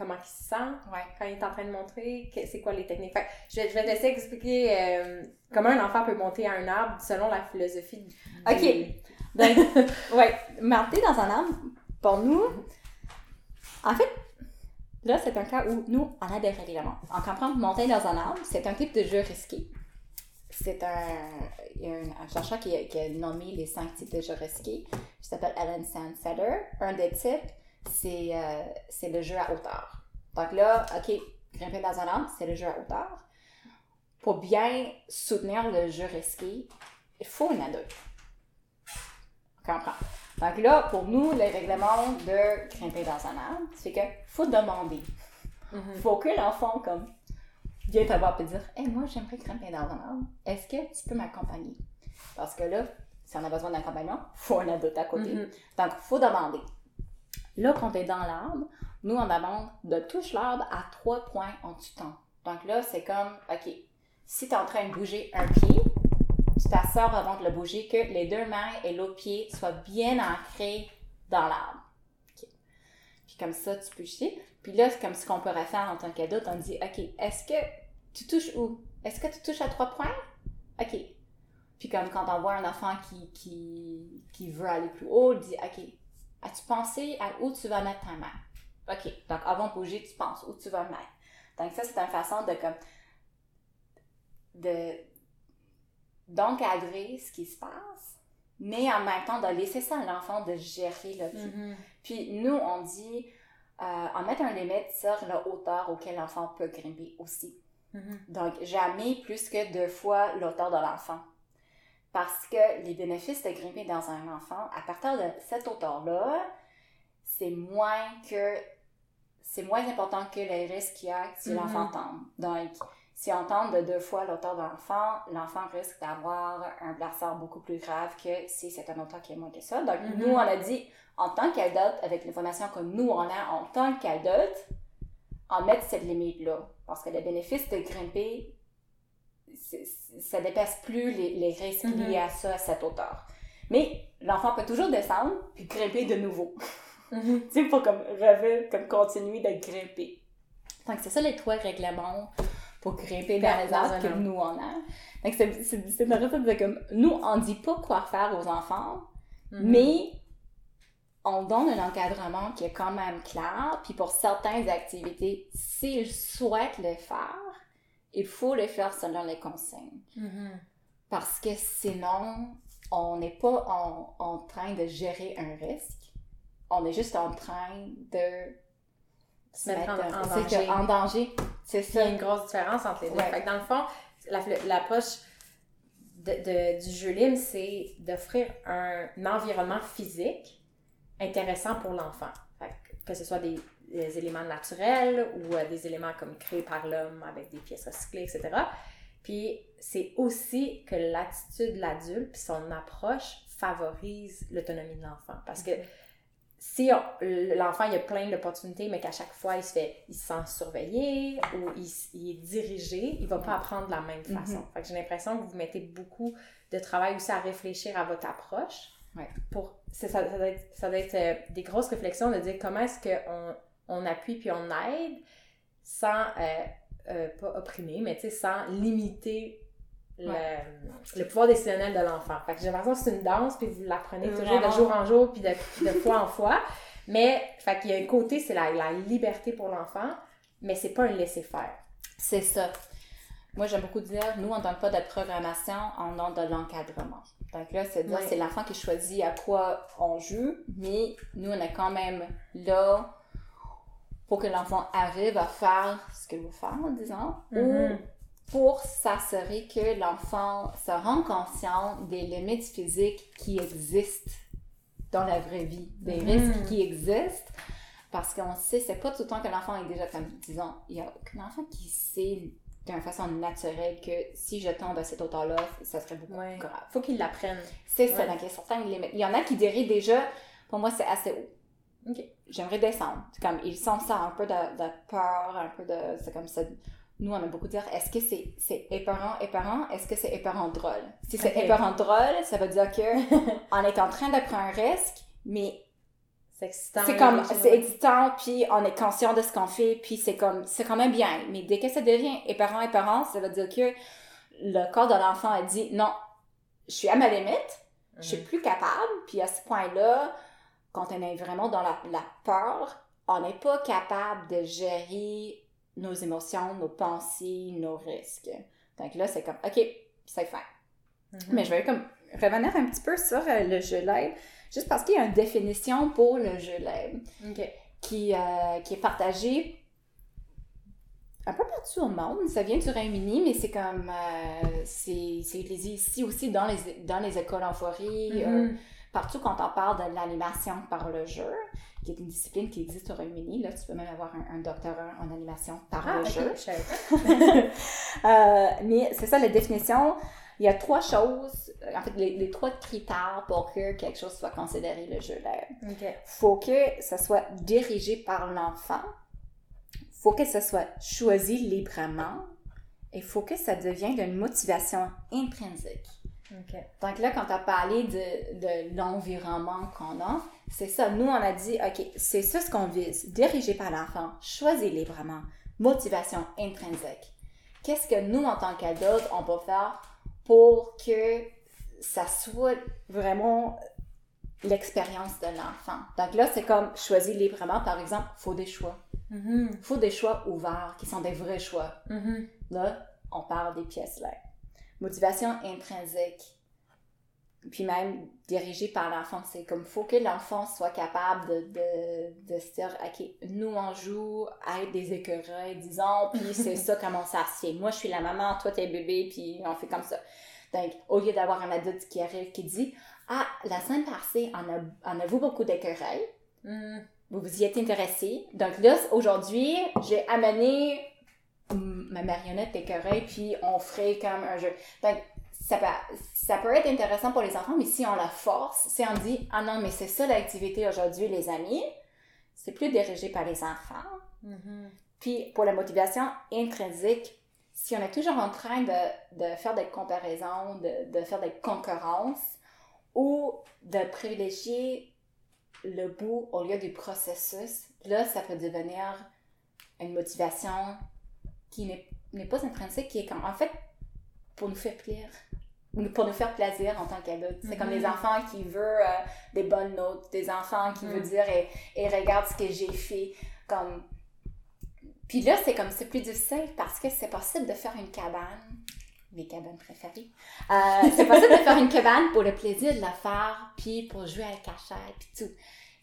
comment il se sent Ouais. quand il est en train de montrer, c'est quoi les techniques. Fait je, vais, je vais te laisser expliquer euh, comment un enfant peut monter à un arbre selon la philosophie du. Ok. Donc, (laughs) ouais, monter dans un arbre, pour nous, en fait, là, c'est un cas où nous, on a des règlements. On comprend monter dans un arbre, c'est un type de jeu risqué. C'est un, il un, un chercheur qui a, qui a nommé les cinq types de jeux risqués, qui s'appelle Alan Sandsetter. Un des types, c'est euh, c'est le jeu à hauteur. Donc là, OK, grimper dans un arbre, c'est le jeu à hauteur. Pour bien soutenir le jeu risqué, il faut un adulte. On comprend. Donc là, pour nous, le règlement de grimper dans un arbre, c'est que faut demander. Mhm. Faut que l'enfant, comme, vienne te voir et dire Hey, moi, j'aimerais grimper dans un arbre. Est-ce que tu peux m'accompagner Parce que là, si on a besoin d'accompagnement, faut un adulte à côté. Mhm. Donc, faut demander. Là, quand tu es dans l'arbre, nous, on demande de toucher l'arbre à trois points en de temps. Donc là, c'est comme, OK, si tu es en train de bouger un pied, tu t'assures avant de le bouger que les deux mains et l'autre pied soient bien ancrés dans l'arbre. Puis comme ça, tu peux jeter. Puis là, c'est comme ce qu'on pourrait faire en tant qu'adulte. On dit, OK, est-ce que tu touches où? Est-ce que tu touches à trois points? OK. Puis comme quand on voit un enfant qui, qui, qui veut aller plus haut, il dit, OK, as-tu pensé à où tu vas mettre ta main? OK. Donc, avant de bouger, tu penses où tu vas le mettre. Donc, ça, c'est une façon de comme de d'encadrer ce qui se passe, mais en même temps de laisser ça à l'enfant de gérer le pied. Mhm. Puis nous, on dit euh, en mettre un limite sur la hauteur auquel l'enfant peut grimper aussi. Mhm. Donc, jamais plus que deux fois l'auteur de l'enfant. Parce que les bénéfices de grimper dans un enfant, à partir de cette hauteur-là, c'est moins que c'est moins important que les risques qu'il y a si Mhm. l'enfant tombe. Donc, si on tombe de deux fois l'auteur de l'enfant, l'enfant risque d'avoir un blessure beaucoup plus grave que si c'est un auteur qui est moins que ça. Donc, Mhm. nous, on a dit, en tant qu'adulte, avec l'information que nous, on a en tant qu'adulte, en mettre cette limite-là. Parce que le bénéfice de grimper, ça dépasse plus les, les risques Mhm. liés à ça, à cette hauteur. Mais l'enfant peut toujours descendre puis grimper de nouveau. Mhm. (laughs) tu sais, pour comme rêver, comme continuer de grimper. Donc, c'est ça les trois règlements pour grimper dans les arbres que nous, on a. Donc, c'est une recette de comme, nous, on dit pas quoi faire aux enfants, Mhm. mais on donne un encadrement qui est quand même clair. Puis pour certaines activités, s'ils souhaitent le faire, il faut le faire selon les consignes. Mhm. Parce que sinon, on n'est pas en, en train de gérer un risque. On est juste en train de Se mettre en- danger. que- en danger. C'est Il y a ça. une grosse différence entre les deux. Ouais. Fait que dans le fond, la- l'approche de, de- du jeu libre, c'est d'offrir un, environnement physique intéressant pour l'enfant. Que ce soit des, des éléments naturels ou euh, des éléments comme créés par l'homme avec des pièces recyclées, etc. Puis c'est aussi que l'attitude de l'adulte puis son approche favorise l'autonomie de l'enfant. Parce que si l'enfant il a plein d'opportunités, mais qu'à chaque fois il se fait, il se sent surveillé ou il, est dirigé, il va pas apprendre de la même Mhm. façon. Fait que j'ai l'impression que vous mettez beaucoup de travail aussi à réfléchir à votre approche. Ouais. Pour, ça, ça doit être, ça doit être, euh, des grosses réflexions de dire comment est-ce qu'on on appuie puis on aide sans, euh, euh, pas opprimer, mais tu sais, sans limiter le, le pouvoir décisionnel de l'enfant. Fait que j'ai l'impression que c'est une danse, puis vous l'apprenez toujours de jour en jour, puis de, de fois en fois. Mais, fait qu'il y a un côté, c'est la, la liberté pour l'enfant, mais c'est pas un laisser-faire. C'est ça. moi j'aime beaucoup dire, nous on donne pas de programmation, on donne de l'encadrement. Donc là, c'est dire, Ouais. c'est l'enfant qui choisit à quoi on joue, mais nous on est quand même là pour que l'enfant arrive à faire ce qu'il veut faire, disons, ou Mhm. pour s'assurer que l'enfant se rend conscient des limites physiques qui existent dans la vraie vie, des Mhm. risques qui existent, parce qu'on sait, c'est pas tout le temps que l'enfant est déjà comme, disons, il y a aucun enfant qui sait d'une façon naturelle que si je tombe à cette hauteur-là, ça serait beaucoup Ouais. plus grave. Faut qu'ils l'apprennent. C'est ça, donc il y a certaines limites. Il y en a qui diraient déjà, pour moi, c'est assez haut. Ok. J'aimerais descendre. Comme, ils sont ça, un peu de, de peur, un peu de. C'est comme ça. Nous, on aime beaucoup dire, est-ce que c'est c'est épeurant, épeurant, est-ce que c'est épeurant drôle? Si c'est Ok. épeurant drôle, ça veut dire que (laughs) on est en train de prendre un risque, mais C'est excitant. c'est comme, excitant, puis on est conscient de ce qu'on fait, puis c'est comme, c'est quand même bien. Mais dès que ça devient épeurant, épeurant, ça veut dire que le corps de l'enfant a dit, non, je suis à ma limite, je suis Mhm. plus capable, puis à ce point-là, quand on est vraiment dans la, la peur, on n'est pas capable de gérer nos émotions, nos pensées, nos risques. Donc là, c'est comme, OK, c'est fait. Mhm. Mais je vais comme revenir un petit peu sur euh, le jeu live, juste parce qu'il y a une définition pour le jeu live qui, euh, qui est partagée un peu partout au monde. Ça vient du Royaume-Uni, mais c'est comme, euh, c'est ici aussi dans les, dans les écoles en forêt, euh, Mhm. Partout quand on parle de l'animation par le jeu, qui est une discipline qui existe au Royaume-Uni. Là, tu peux même avoir un, un doctorat en animation par Ah, le jeu. je. (laughs) Euh, mais c'est ça la définition. Il y a trois choses, euh, en fait, les, les trois critères pour que quelque chose soit considéré le jeu live. Ok. faut que ça soit dirigé par l'enfant, faut que ça soit choisi librement, et faut que ça devienne une motivation intrinsèque. Donc là, quand tu as parlé de, de l'environnement qu'on a, c'est ça. Nous, on a dit, OK, c'est ça ce qu'on vise. Dirigé par l'enfant, choisi librement, motivation intrinsèque. Qu'est-ce que nous, en tant qu'adultes, on peut faire pour que ça soit vraiment l'expérience de l'enfant? Donc là, c'est comme choisir librement, par exemple, faut des choix. Mhm. faut des choix ouverts, qui sont des vrais choix. Mhm. Là, on parle des pièces là. Motivation intrinsèque. Puis même dirigée par l'enfant, c'est comme faut que l'enfant soit capable de, de, de se dire OK, nous on joue à être des écureuils, disons, puis (laughs) c'est ça comment ça se fait. Moi je suis la maman, toi t'es bébé, puis on fait comme ça. Donc, au lieu d'avoir un adulte qui arrive qui dit Ah, la semaine passée, on a, on a vu beaucoup d'écureuils, Mhm. vous vous y êtes intéressé. Donc là, aujourd'hui, j'ai amené ma marionnette d'écureuil, puis on ferait comme un jeu. Donc, ça peut, ça peut être intéressant pour les enfants, mais si on la force, si on dit « Ah non, mais c'est ça l'activité aujourd'hui, les amis », c'est plus dirigé par les enfants. Mhm. Puis, pour la motivation intrinsèque, si on est toujours en train de, de faire des comparaisons, de, de faire des concurrences, ou de privilégier le bout au lieu du processus, là, ça peut devenir une motivation qui n'est pas intrinsèque, qui est comme, en fait, pour nous faire plaisir. Ou Pour nous faire plaisir en tant qu'adultes. C'est comme les enfants qui veulent euh, des bonnes notes, des enfants qui veulent dire et, et regarde ce que j'ai fait. Comme... Puis là, c'est comme c'est plus difficile parce que c'est possible de faire une cabane. Mes cabanes préférées. Euh, c'est possible de faire une cabane pour le plaisir de la faire, puis pour jouer à la cachette, puis tout.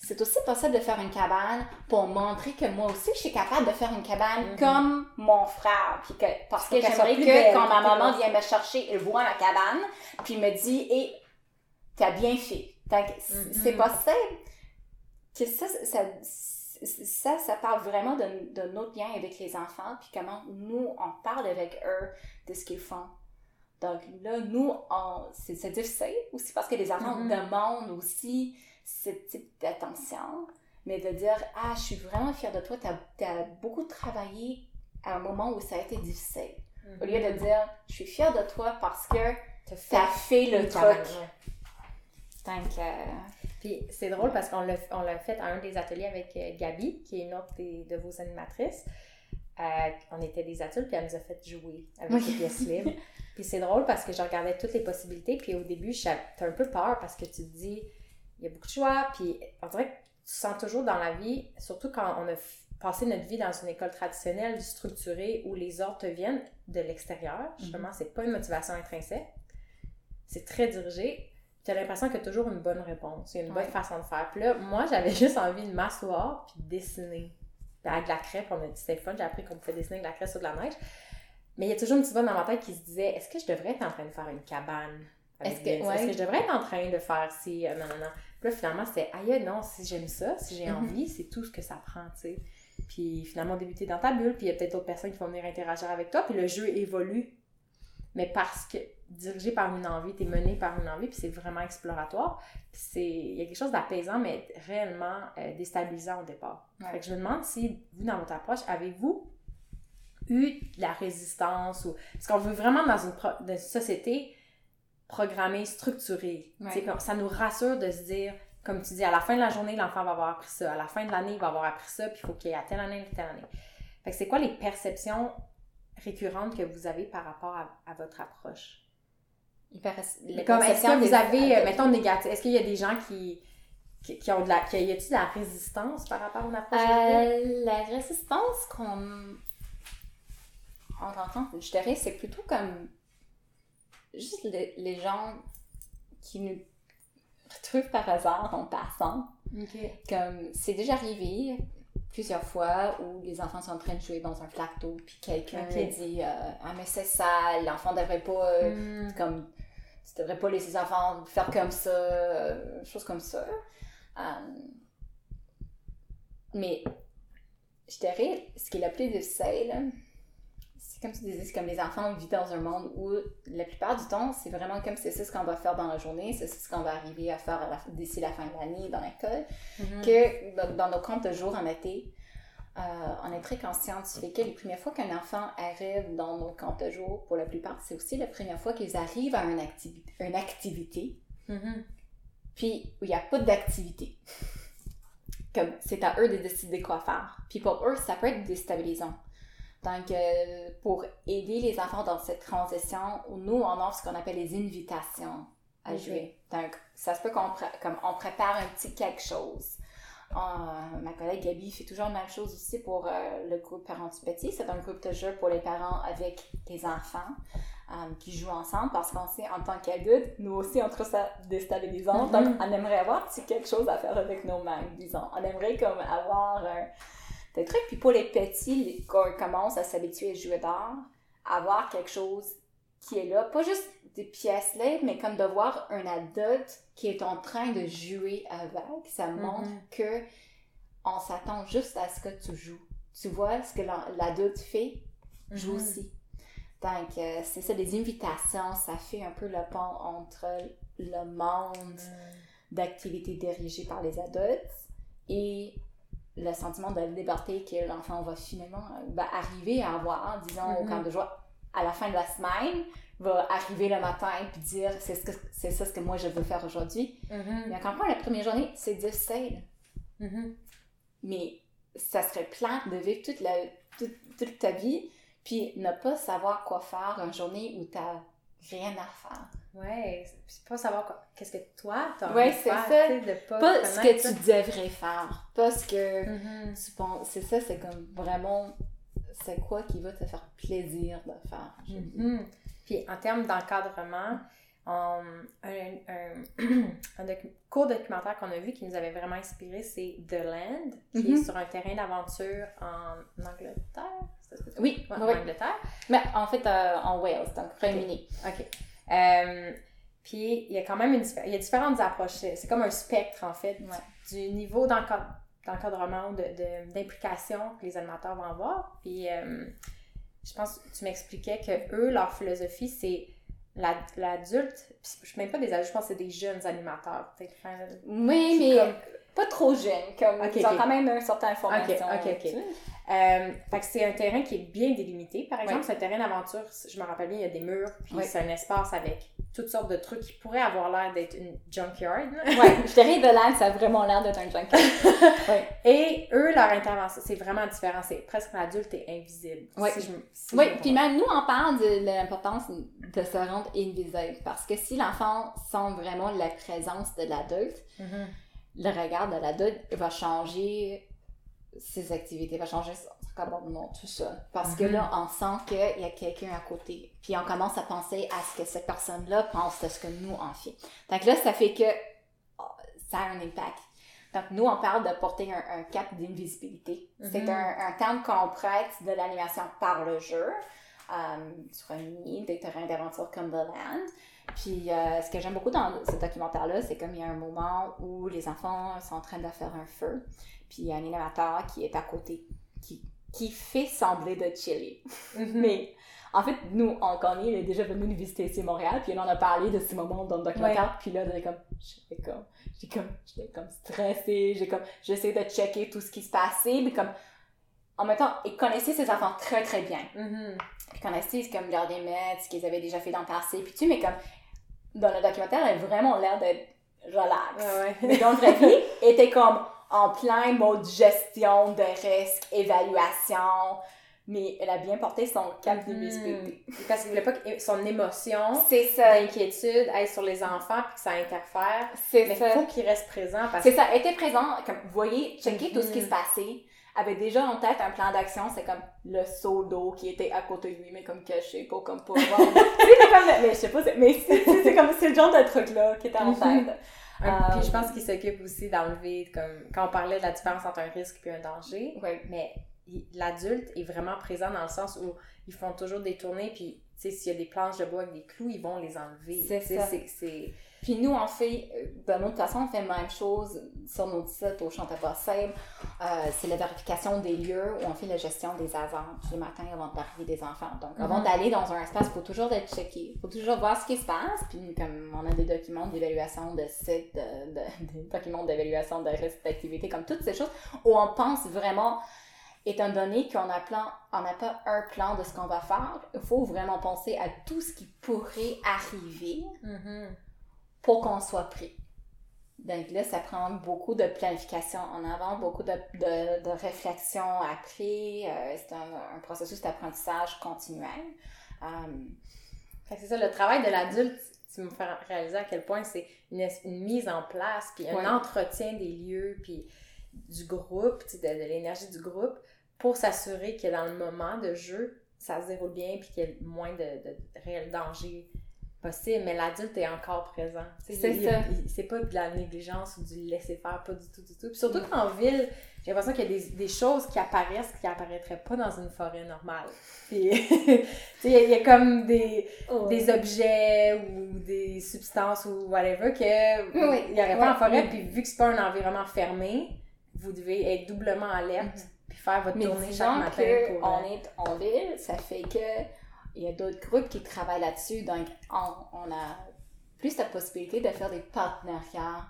C'est aussi possible de faire une cabane pour montrer que moi aussi, je suis capable de faire une cabane Mhm. comme mon frère. Puis que, parce que j'aimerais que belle, quand ma maman vient me chercher, elle voit ma cabane, puis me dit, hé, t'as bien fait. Donc, Mhm. c'est possible que ça, ça, ça, ça parle vraiment de, de notre lien avec les enfants, puis comment nous, on parle avec eux de ce qu'ils font. Donc là, nous, on, c'est, c'est difficile aussi parce que les enfants Mhm. demandent aussi ce type d'attention, mais de dire, ah, je suis vraiment fière de toi, t'as, as beaucoup travaillé à un moment où ça a été difficile. Au lieu de dire, je suis fière de toi parce que T'as t'as fait le truc. Donc, euh, Puis c'est drôle parce qu'on l'a, on l'a fait à un des ateliers avec euh, Gabi, qui est une autre des- de vos animatrices. Euh, on était des adultes, puis elle nous a fait jouer avec Oui. les pièces libres. (laughs) Puis c'est drôle parce que je regardais toutes les possibilités, puis au début, tu as un peu peur parce que tu te dis, il y a beaucoup de choix, puis on dirait que tu sens toujours dans la vie, surtout quand on a passer notre vie dans une école traditionnelle, structurée, où les ordres te viennent de l'extérieur. Justement, c'est pas une motivation intrinsèque. C'est très dirigé. Tu as l'impression qu'il y a toujours une bonne réponse, il y a une bonne Ouais. façon de faire. Puis là, moi, j'avais (laughs) juste envie de m'asseoir puis de dessiner. Puis avec de la crêpe, on a dit c'était fun, j'ai appris qu'on pouvait dessiner avec de la crêpe sur de la neige. Mais il y a toujours une petite voix dans ma tête qui se disait est-ce que je devrais être en train de faire une cabane Est-ce que- ouais. Que je devrais être en train de faire euh, Non, non, non. Puis là, finalement, c'était aïe, non, si j'aime ça, si j'ai Mhm. envie, c'est tout ce que ça prend, tu sais. Puis finalement, débuter dans ta bulle, puis il y a peut-être d'autres personnes qui vont venir interagir avec toi, puis le jeu évolue. Mais parce que dirigé par une envie, t'es mené par une envie, puis c'est vraiment exploratoire. Puis c'est, il y a quelque chose d'apaisant, mais réellement euh, déstabilisant au départ. Ouais. Fait que je me demande si vous, dans votre approche, avez-vous eu de la résistance ou parce qu'on veut vraiment dans une, pro- dans une société programmée, structurée. Ouais. Ça nous rassure de se dire, comme tu dis, à la fin de la journée, l'enfant va avoir appris ça. À la fin de l'année, il va avoir appris ça, puis il faut qu'il y ait à telle année, telle année. Fait que c'est quoi les perceptions récurrentes que vous avez par rapport à, à votre approche? Les Comme, est-ce perceptions que vous avez, euh, des- mettons, négatif, est-ce qu'il y a des gens qui, qui, qui ont de la, qui, y a-t-il de la résistance par rapport à une approche? Euh, la résistance qu'on on rencontre, je dirais, c'est plutôt comme juste les, les gens qui nous retrouvent par hasard en passant. Comme c'est déjà arrivé plusieurs fois où les enfants sont en train de jouer dans un flaque d'eau, puis quelqu'un Ok. dit euh, Ah, mais c'est sale, l'enfant devrait pas. euh, Hmm. comme tu devrais pas laisser les enfants faire comme ça, euh, choses comme ça. Euh, mais je dirais, ce qui est le plus difficile, comme tu disais, c'est comme les enfants vivent dans un monde où la plupart du temps, c'est vraiment comme c'est ça ce qu'on va faire dans la journée, c'est ce qu'on va arriver à faire d'ici la fin de l'année dans l'école, Mhm. que dans, nos comptes de jour en été, euh, on est très conscient du fait que les premières fois qu'un enfant arrive dans nos comptes de jour, pour la plupart, c'est aussi la première fois qu'ils arrivent à une, activi- une activité, Mhm. puis où il n'y a pas d'activité. Comme c'est à eux de décider quoi faire. Puis pour eux, ça peut être déstabilisant. Donc, euh, pour aider les enfants dans cette transition, nous, on offre ce qu'on appelle les invitations à jouer. Donc, ça se peut qu'on comme on prépare un petit quelque chose. Euh, ma collègue Gabi fait toujours la même chose aussi pour euh, le groupe Parents du Petit. C'est un groupe de jeu pour les parents avec les enfants euh, qui jouent ensemble parce qu'on sait en tant qu'adultes, nous aussi on trouve ça déstabilisant. Mhm. Donc, on aimerait avoir petit quelque chose à faire avec nos mains, disons. On aimerait comme avoir des trucs. Puis pour les petits, les- quand ils commencent à s'habituer à jouer dehors, avoir quelque chose qui est là, pas juste des pièces là, mais comme de voir un adulte qui est en train de jouer avec, ça montre Mhm. que on s'attend juste à ce que tu joues. Tu vois ce que l'adulte fait, joue Mhm. aussi. Donc, euh, c'est ça, des invitations, ça fait un peu le pont entre le monde d'activités dirigées par les adultes et le sentiment de liberté que l'enfant va finalement euh, va arriver à avoir, disons, au Mhm. camp de joie à la fin de la semaine, va arriver le matin puis dire c'est ce que c'est ça ce que moi je veux faire aujourd'hui. Mhm. Mais quand même, la première journée, c'est difficile. Mhm. Mais ça serait plate de vivre toute, la, toute, toute ta vie puis ne pas savoir quoi faire une journée où t'as rien à faire. Ouais, c'est pas savoir qu'est-ce que toi t'as Ouais, envie de c'est faire, ça. de pas, Pas ce que ça. tu devrais faire. Pas ce que Mhm. tu penses. C'est ça, c'est comme vraiment. C'est quoi qui va te faire plaisir de faire. Mhm. Puis en termes d'encadrement, on- un, un, (clears throat) un docu- court documentaire qu'on a vu qui nous avait vraiment inspiré, c'est The Land, qui est sur un terrain d'aventure en Angleterre. Oui, Ouais, en. Angleterre. Mais en fait, euh, en Wales, donc Royaume-Uni. OK. Euh, puis il y a quand même une, il y a différentes approches. C'est comme un spectre, en fait, du- Ouais. du, niveau d'encad- d'encadrement ou de- de- d'implication que les animateurs vont avoir. Puis euh, je pense que tu m'expliquais que eux, leur philosophie, c'est la- l'adulte, puis je suis même pas des adultes, je pense que c'est des jeunes animateurs. enfin, Oui, mais comme- pas trop jeune. Comme, ils ont quand même une certaine Ok, formation. ok, ok. tu sais. Euh, fait que c'est un terrain qui est bien délimité. Par exemple, Ouais. c'est un terrain d'aventure, je me rappelle bien, il y a des murs, puis Ouais. c'est un espace avec toutes sortes de trucs qui pourraient avoir l'air d'être une junkyard. Ouais, (laughs) je dirais de là, ça a vraiment l'air d'être un (laughs) ouais. Et eux, leur intervention, c'est vraiment différent. C'est presque l'adulte est invisible. Si si Oui, me puis même nous, on parle de l'importance de se rendre invisible. Parce que si l'enfant sent vraiment la présence de l'adulte, Mhm. Le regard de l'adulte va changer ses activités, va changer son comportement, tout ça. Parce que là, on sent qu'il y a quelqu'un à côté. Puis on commence à penser à ce que cette personne-là pense de ce que nous on fait. Donc là, ça fait que oh, ça a un impact. Donc nous, on parle de porter un, cap d'invisibilité. C'est un, un, terme qu'on prête de l'animation par le jeu. Euh, sur un mini, des terrains d'aventure comme The Land. Puis euh, ce que j'aime beaucoup dans ce documentaire-là, c'est comme il y a un moment où les enfants sont en train de faire un feu, puis il y a un animateur qui est à côté, qui, qui fait sembler de chiller. Mhm. (laughs) Mais en fait, nous, on connaît, il est déjà venu nous visiter ici à Montréal, puis on en a parlé de ces moments dans le documentaire, puis là, j'étais comme, j'étais comme, j'étais comme, j'étais comme stressée, j'ai comme, j'essaie de checker tout ce qui se passait, mais comme, en même temps, ils connaissaient ces enfants très très bien. Mm Ils connaissaient comme leur démette, ce qu'ils avaient déjà fait dans le passé, puis tu mais comme dans le documentaire, elle a vraiment l'air d'être relax. Mais dans la vie, (laughs) elle était comme en plein mode gestion de risque, évaluation. Mais elle a bien porté son cap de visibilité. Parce qu'elle voulait pas que son émotion d'inquiétude aille sur les enfants puis que ça interfère. C'est Mais il faut qu'il reste présent. C'est ça. Elle était présent. Comme, vous voyez, checker tout ce qui se mm-hmm. passait avait déjà en tête un plan d'action, c'est comme le seau d'eau qui était à côté de lui, mais comme caché, pas comme pour voir. (laughs) comme, mais je sais pas, mais c'est comme, c'est le genre de truc-là qui était en mhm. tête. puis je euh, pense qu'il s'occupe aussi d'enlever, comme, quand on parlait de la différence entre un risque et un danger, mais l'adulte est vraiment présent dans le sens où ils font toujours des tournées, puis, tu sais, s'il y a des planches de bois avec des clous, ils vont les enlever. C'est ça. C'est puis nous, on fait, de notre façon, on fait la même chose sur notre site au Chante Possible. Euh, c'est la vérification des lieux où on fait la gestion des hasards tous les matins avant d'arriver des enfants. Donc, avant mhm. d'aller dans un espace, il faut toujours être checké. Il faut toujours voir ce qui se passe. Puis, comme on a des documents d'évaluation de sites, (laughs) des documents d'évaluation de risque d'activité, comme toutes ces choses, où on pense vraiment étant donné qu'on n'a pas un plan de ce qu'on va faire, il faut vraiment penser à tout ce qui pourrait arriver. Mhm pour qu'on soit pris. Donc là, ça prend beaucoup de planification en avant, beaucoup de, de, réflexion après. Euh, c'est un, processus d'apprentissage continuel. Euh, c'est ça, le travail de l'adulte, tu me fais réaliser à quel point c'est une, mise en place, puis un entretien des lieux, puis du groupe, de, de l'énergie du groupe, pour s'assurer que dans le moment de jeu, ça se déroule bien, puis qu'il y ait moins de, de réel danger possible, mais l'adulte est encore présent. C'est ça. C'est pas de la négligence ou du laisser-faire, pas du tout, du tout. Puis surtout qu'en ville, j'ai l'impression qu'il y a des, des, choses qui apparaissent qui apparaîtraient pas dans une forêt normale. Puis, (laughs) il y, a comme des, des objets ou des substances ou whatever que oui, il y aurait pas en forêt. Puis vu que c'est pas un environnement fermé, vous devez être doublement alerte mm-hmm. puis faire votre tournée chaque matin. Pour, on euh, est en ville, ça fait que il y a d'autres groupes qui travaillent là-dessus. Donc, on, a plus la possibilité de faire des partenariats.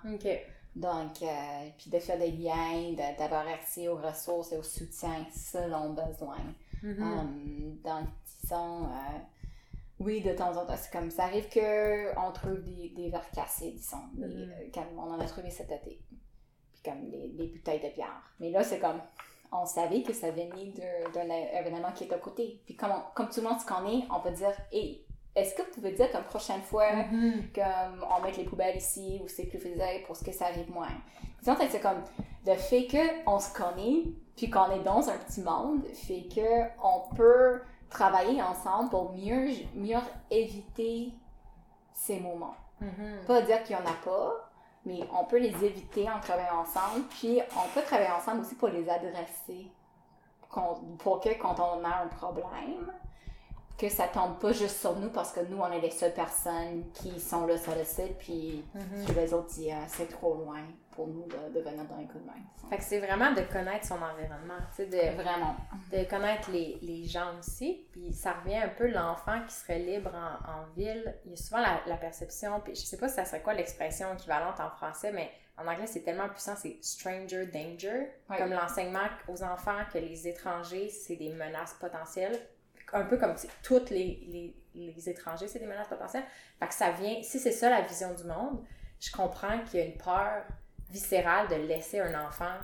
Donc, euh, puis de faire des liens, d'avoir accès aux ressources et au soutien selon besoin. Mm-hmm. Um, donc, disons, euh, oui, de temps en temps, c'est comme ça arrive qu'on trouve des, des verres cassés, disons, euh, comme on en a trouvé cet été. Puis comme les, les bouteilles de bière. Mais là, c'est comme, on savait que ça venait d'un événement qui est à côté. Puis comme, comme tout le monde se connaît, on peut dire Hey, est-ce que tu veux dire comme prochaine fois mm-hmm. qu'on on met les poubelles ici ou c'est plus faisable pour ce que ça arrive moins? Disons, c'est comme le fait qu'on se connaît puis qu'on est dans un petit monde fait que on peut travailler ensemble pour mieux, mieux éviter ces moments. Mm-hmm. Pas dire qu'il n'y en a pas, mais on peut les éviter en travaillant ensemble, puis on peut travailler ensemble aussi pour les adresser, pour que quand on a un problème, que ça tombe pas juste sur nous parce que nous, on est les seules personnes qui sont là sur le site, puis mm-hmm. les autres disent ah, c'est trop loin pour nous de, venir dans main. Fait que c'est vraiment de connaître son environnement, tu sais, de, vraiment. de connaître les, les, gens aussi, puis ça revient un peu l'enfant qui serait libre en, en, ville. Il y a souvent la, la, perception, puis je sais pas si ça serait quoi l'expression équivalente en français, mais en anglais c'est tellement puissant, c'est stranger danger, comme l'enseignement aux enfants que les étrangers c'est des menaces potentielles un peu comme toutes les, les, les étrangers, c'est des menaces potentielles. Fait que ça vient, si c'est ça la vision du monde, je comprends qu'il y a une peur viscérale de laisser un enfant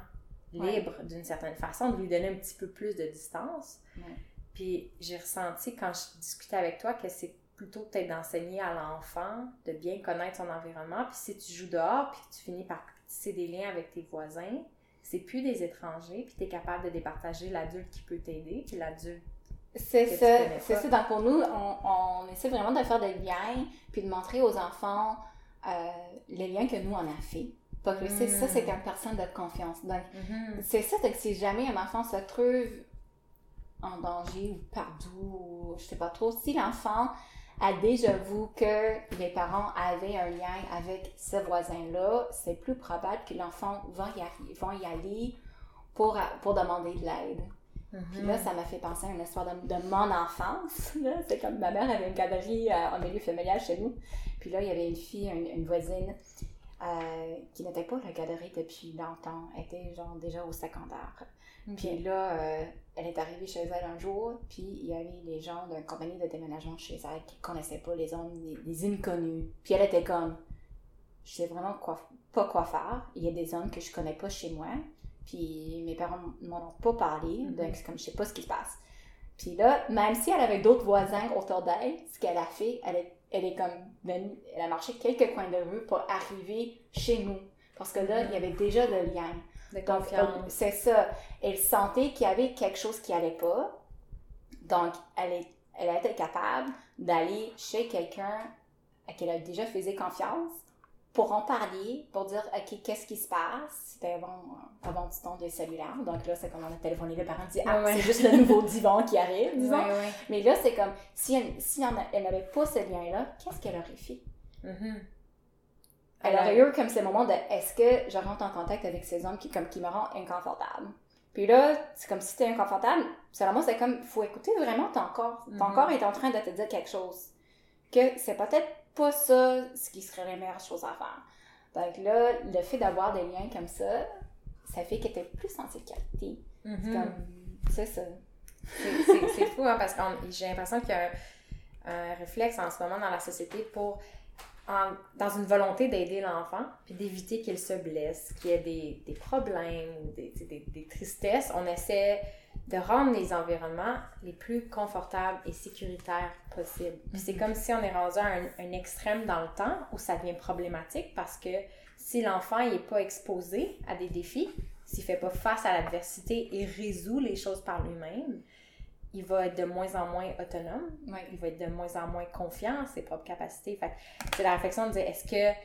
libre d'une certaine façon, de lui donner un petit peu plus de distance. Puis j'ai ressenti quand je discutais avec toi que c'est plutôt peut-être d'enseigner à l'enfant de bien connaître son environnement. Puis si tu joues dehors, puis tu finis par tisser des liens avec tes voisins, c'est plus des étrangers, puis tu es capable de départager l'adulte qui peut t'aider, puis l'adulte c'est ça, c'est ça. Donc pour nous, on, on essaie vraiment de faire des liens, puis de montrer aux enfants euh, les liens que nous on a fait. Pas ça, c'est une personne de confiance. Donc Mhm. c'est ça, c'est que si jamais un enfant se trouve en danger ou perdu, ou je sais pas trop, si l'enfant a déjà vu que les parents avaient un lien avec ce voisin-là, c'est plus probable que l'enfant va y, arri- vont y aller pour, pour demander de l'aide. Puis là, ça m'a fait penser à une histoire de, de mon enfance. (laughs) C'est comme ma mère avait une garderie euh, en milieu familial chez nous. Puis là, il y avait une fille, une, une voisine, euh, qui n'était pas à la garderie depuis longtemps. Elle était genre déjà au secondaire. Puis là, euh, elle est arrivée chez elle un jour, puis il y avait les gens d'une compagnie de déménagement chez elle qui connaissaient pas les hommes, les, les inconnus. Puis elle était comme, je sais vraiment quoi, pas quoi faire. Il y a des hommes que je connais pas chez moi, puis mes parents m'en ont pas parlé, Mhm. donc c'est comme je sais pas ce qui se passe. Puis là, même si elle avait d'autres voisins autour d'elle, ce qu'elle a fait, elle est, elle est comme venue, elle a marché quelques coins de rue pour arriver chez nous. Parce que là, il y avait déjà le lien. De Donc, confiance. c'est ça. Elle sentait qu'il y avait quelque chose qui allait pas. Donc, elle, est, elle a été capable d'aller chez quelqu'un à qui elle a déjà fait confiance pour en parler, pour dire, OK, qu'est-ce qui se passe? C'était avant, avant du temps des cellulaires. Donc là, c'est comme on a téléphoné, les parents disent, ah, Ouais. c'est juste le nouveau (laughs) divan qui arrive, disons. Ouais. Mais là, c'est comme, si elle, si elle n'avait pas ce lien-là, qu'est-ce qu'elle aurait fait? Mhm. Elle aurait eu comme ce moment de est-ce que je rentre en contact avec ces hommes qui, comme, qui me rendent inconfortable? Puis là, c'est comme si t'es inconfortable. Selon moi, c'est comme, faut écouter vraiment ton corps. Ton Mhm. corps est en train de te dire quelque chose. Que c'est peut-être pas ça ce qui serait la meilleure chose à faire. Donc là, le fait d'avoir des liens comme ça, ça fait que t'es plus en sécurité. C'est Mhm. comme, c'est ça. C'est- fou, hein, parce que j'ai l'impression qu'il y a un, un réflexe en ce moment dans la société pour, en- dans une volonté d'aider l'enfant, puis d'éviter qu'il se blesse, qu'il y ait des, des problèmes, des, des tristesses. On essaie de rendre les environnements les plus confortables et sécuritaires possibles. Puis c'est Mhm. comme si on est rendu à un, un extrême dans le temps où ça devient problématique parce que si l'enfant n'est pas exposé à des défis, s'il fait pas face à l'adversité et résout les choses par lui-même, il va être de moins en moins autonome, il va être de moins en moins confiant en ses propres capacités. Fait c'est la réflexion de dire est-ce que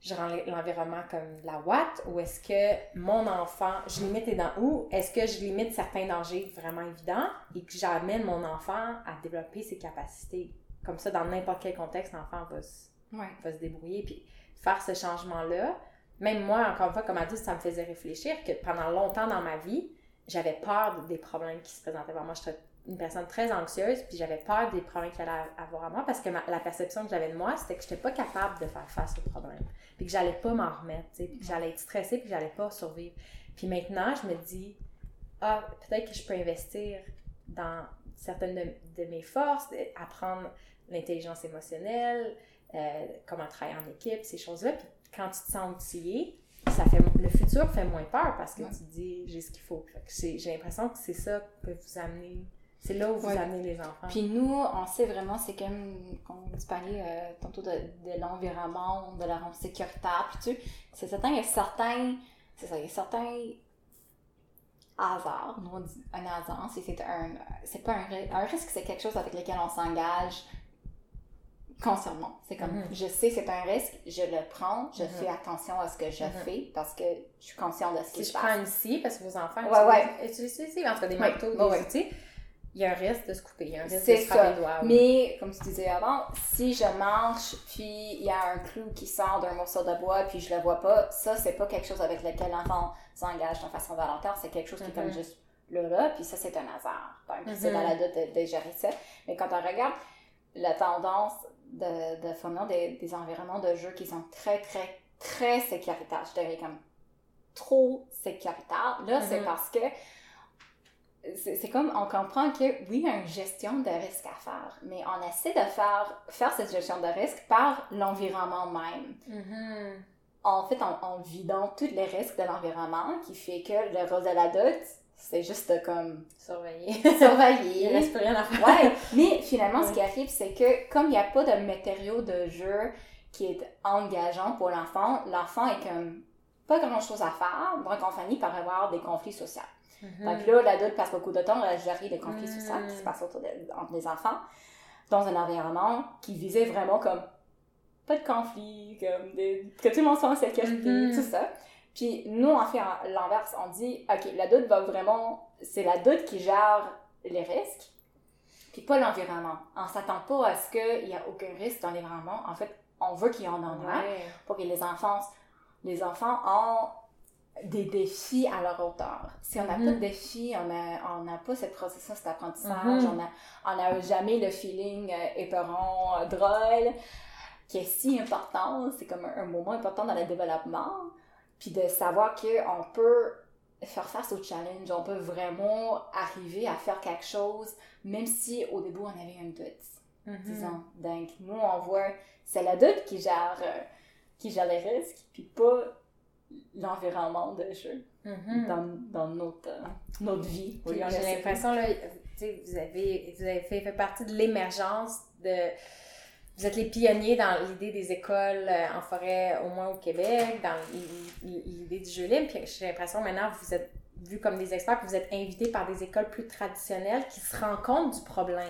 je rends l'environnement comme de la ouate ou est-ce que mon enfant, je limite les dents où est-ce que je limite certains dangers vraiment évidents et que j'amène mon enfant à développer ses capacités. Comme ça, dans n'importe quel contexte, l'enfant va se Ouais. va se débrouiller. Puis faire ce changement-là, même moi, encore une fois, comme adulte, ça me faisait réfléchir que pendant longtemps dans ma vie, j'avais peur des problèmes qui se présentaient vers moi. Une personne très anxieuse, puis j'avais peur des problèmes qu'il allait avoir à moi parce que ma- la perception que j'avais de moi, c'était que je n'étais pas capable de faire face aux problèmes. Puis que j'allais pas m'en remettre, puis que j'allais être stressée, puis que j'allais pas survivre. Puis maintenant, je me dis, ah, peut-être que je peux investir dans certaines de, de mes forces, apprendre l'intelligence émotionnelle, euh, comment travailler en équipe, ces choses-là. Puis quand tu te sens outillé, ça fait, le futur fait moins peur parce que Ouais. tu te dis, j'ai ce qu'il faut. J'ai l'impression que c'est ça que peut vous amener. C'est là où vous Ouais. amenez les enfants. Puis nous, on sait vraiment, c'est comme, comme tu parlais euh, tantôt de, de l'environnement, de la rendre sécuritaire, puis tu c'est certain, il y a certains, c'est ça, il y a certains hasards, nous on dit un hasard, c'est, un, c'est pas un, ri- un risque, c'est quelque chose avec lequel on s'engage consciemment. C'est comme, Mhm. je sais c'est un risque, je le prends, je Mhm. fais attention à ce que je Mhm. fais parce que je suis consciente de ce qui si se je passe. prends une scie, parce que vos enfants Ouais, ouais. utilisent, utilisent ici, en tout cas des Ouais, marteaux, des ouais. outils, il y a un risque de se couper, il y a un risque de se frapper les doigts. Mais, comme tu disais avant, si je marche, puis il y a un clou qui sort d'un morceau de bois, puis je le vois pas, ça, c'est pas quelque chose avec lequel l'enfant s'engage de façon volontaire, c'est quelque chose qui est comme Mhm. juste là, là, puis ça, c'est un hasard. Donc, c'est Mhm. dans l'adulte de, de gérer ça. Mais quand on regarde la tendance de, de fournir des, des environnements de jeu qui sont très, très, très sécuritaires, je dirais comme trop sécuritaires, là, c'est Mhm. parce que c'est comme on comprend que oui, il y a une gestion de risque à faire, mais on essaie de faire, faire cette gestion de risque par l'environnement même. Mhm. En fait, en, en vidant tous les risques de l'environnement, qui fait que le rôle de l'adulte, c'est juste comme Surveiller. (laughs) surveiller. Il reste plus rien à faire. Ouais, mais finalement, ce qui arrive, c'est que comme il n'y a pas de matériau de jeu qui est engageant pour l'enfant, l'enfant est comme pas grand-chose à faire, donc on finit par avoir des conflits sociaux. Mhm. Donc là, l'adulte passe beaucoup de temps à gérer les conflits Mm. sociaux qui se passent autour de- entre les enfants dans un environnement qui visait vraiment comme pas de conflit, comme des- que tout le monde soit en sécurité, Mhm. tout ça. Puis nous, on fait l'inverse. On dit, OK, l'adulte va vraiment... C'est l'adulte qui gère les risques, puis pas l'environnement. On s'attend pas à ce qu'il y a aucun risque dans l'environnement. En fait, on veut qu'il y en ait Ouais. pour que les enfants, les enfants ont des défis à leur hauteur. Si on n'a pas de défis, on n'a on n'a pas cette processus d'apprentissage, Mhm. on n'a on jamais le feeling euh, épeurant, euh, drôle, qui est si important. C'est comme un, un moment important dans le développement. Puis de savoir qu'on peut faire face au challenge, on peut vraiment arriver à faire quelque chose, même si au début on avait un doute Mhm. disons. Donc, nous, on voit, c'est l'adulte qui gère, euh, qui gère les risques, puis pas l'environnement de jeu Mhm. dans, dans notre, notre vie. Oui, J'ai l'impression, là, vous avez, vous avez fait, fait partie de l'émergence de. Vous êtes les pionniers dans l'idée des écoles euh, en forêt, au moins au Québec, dans l'idée du jeu libre. Puis j'ai l'impression maintenant, vous êtes vus comme des experts, puis vous êtes invités par des écoles plus traditionnelles qui se rendent compte du problème,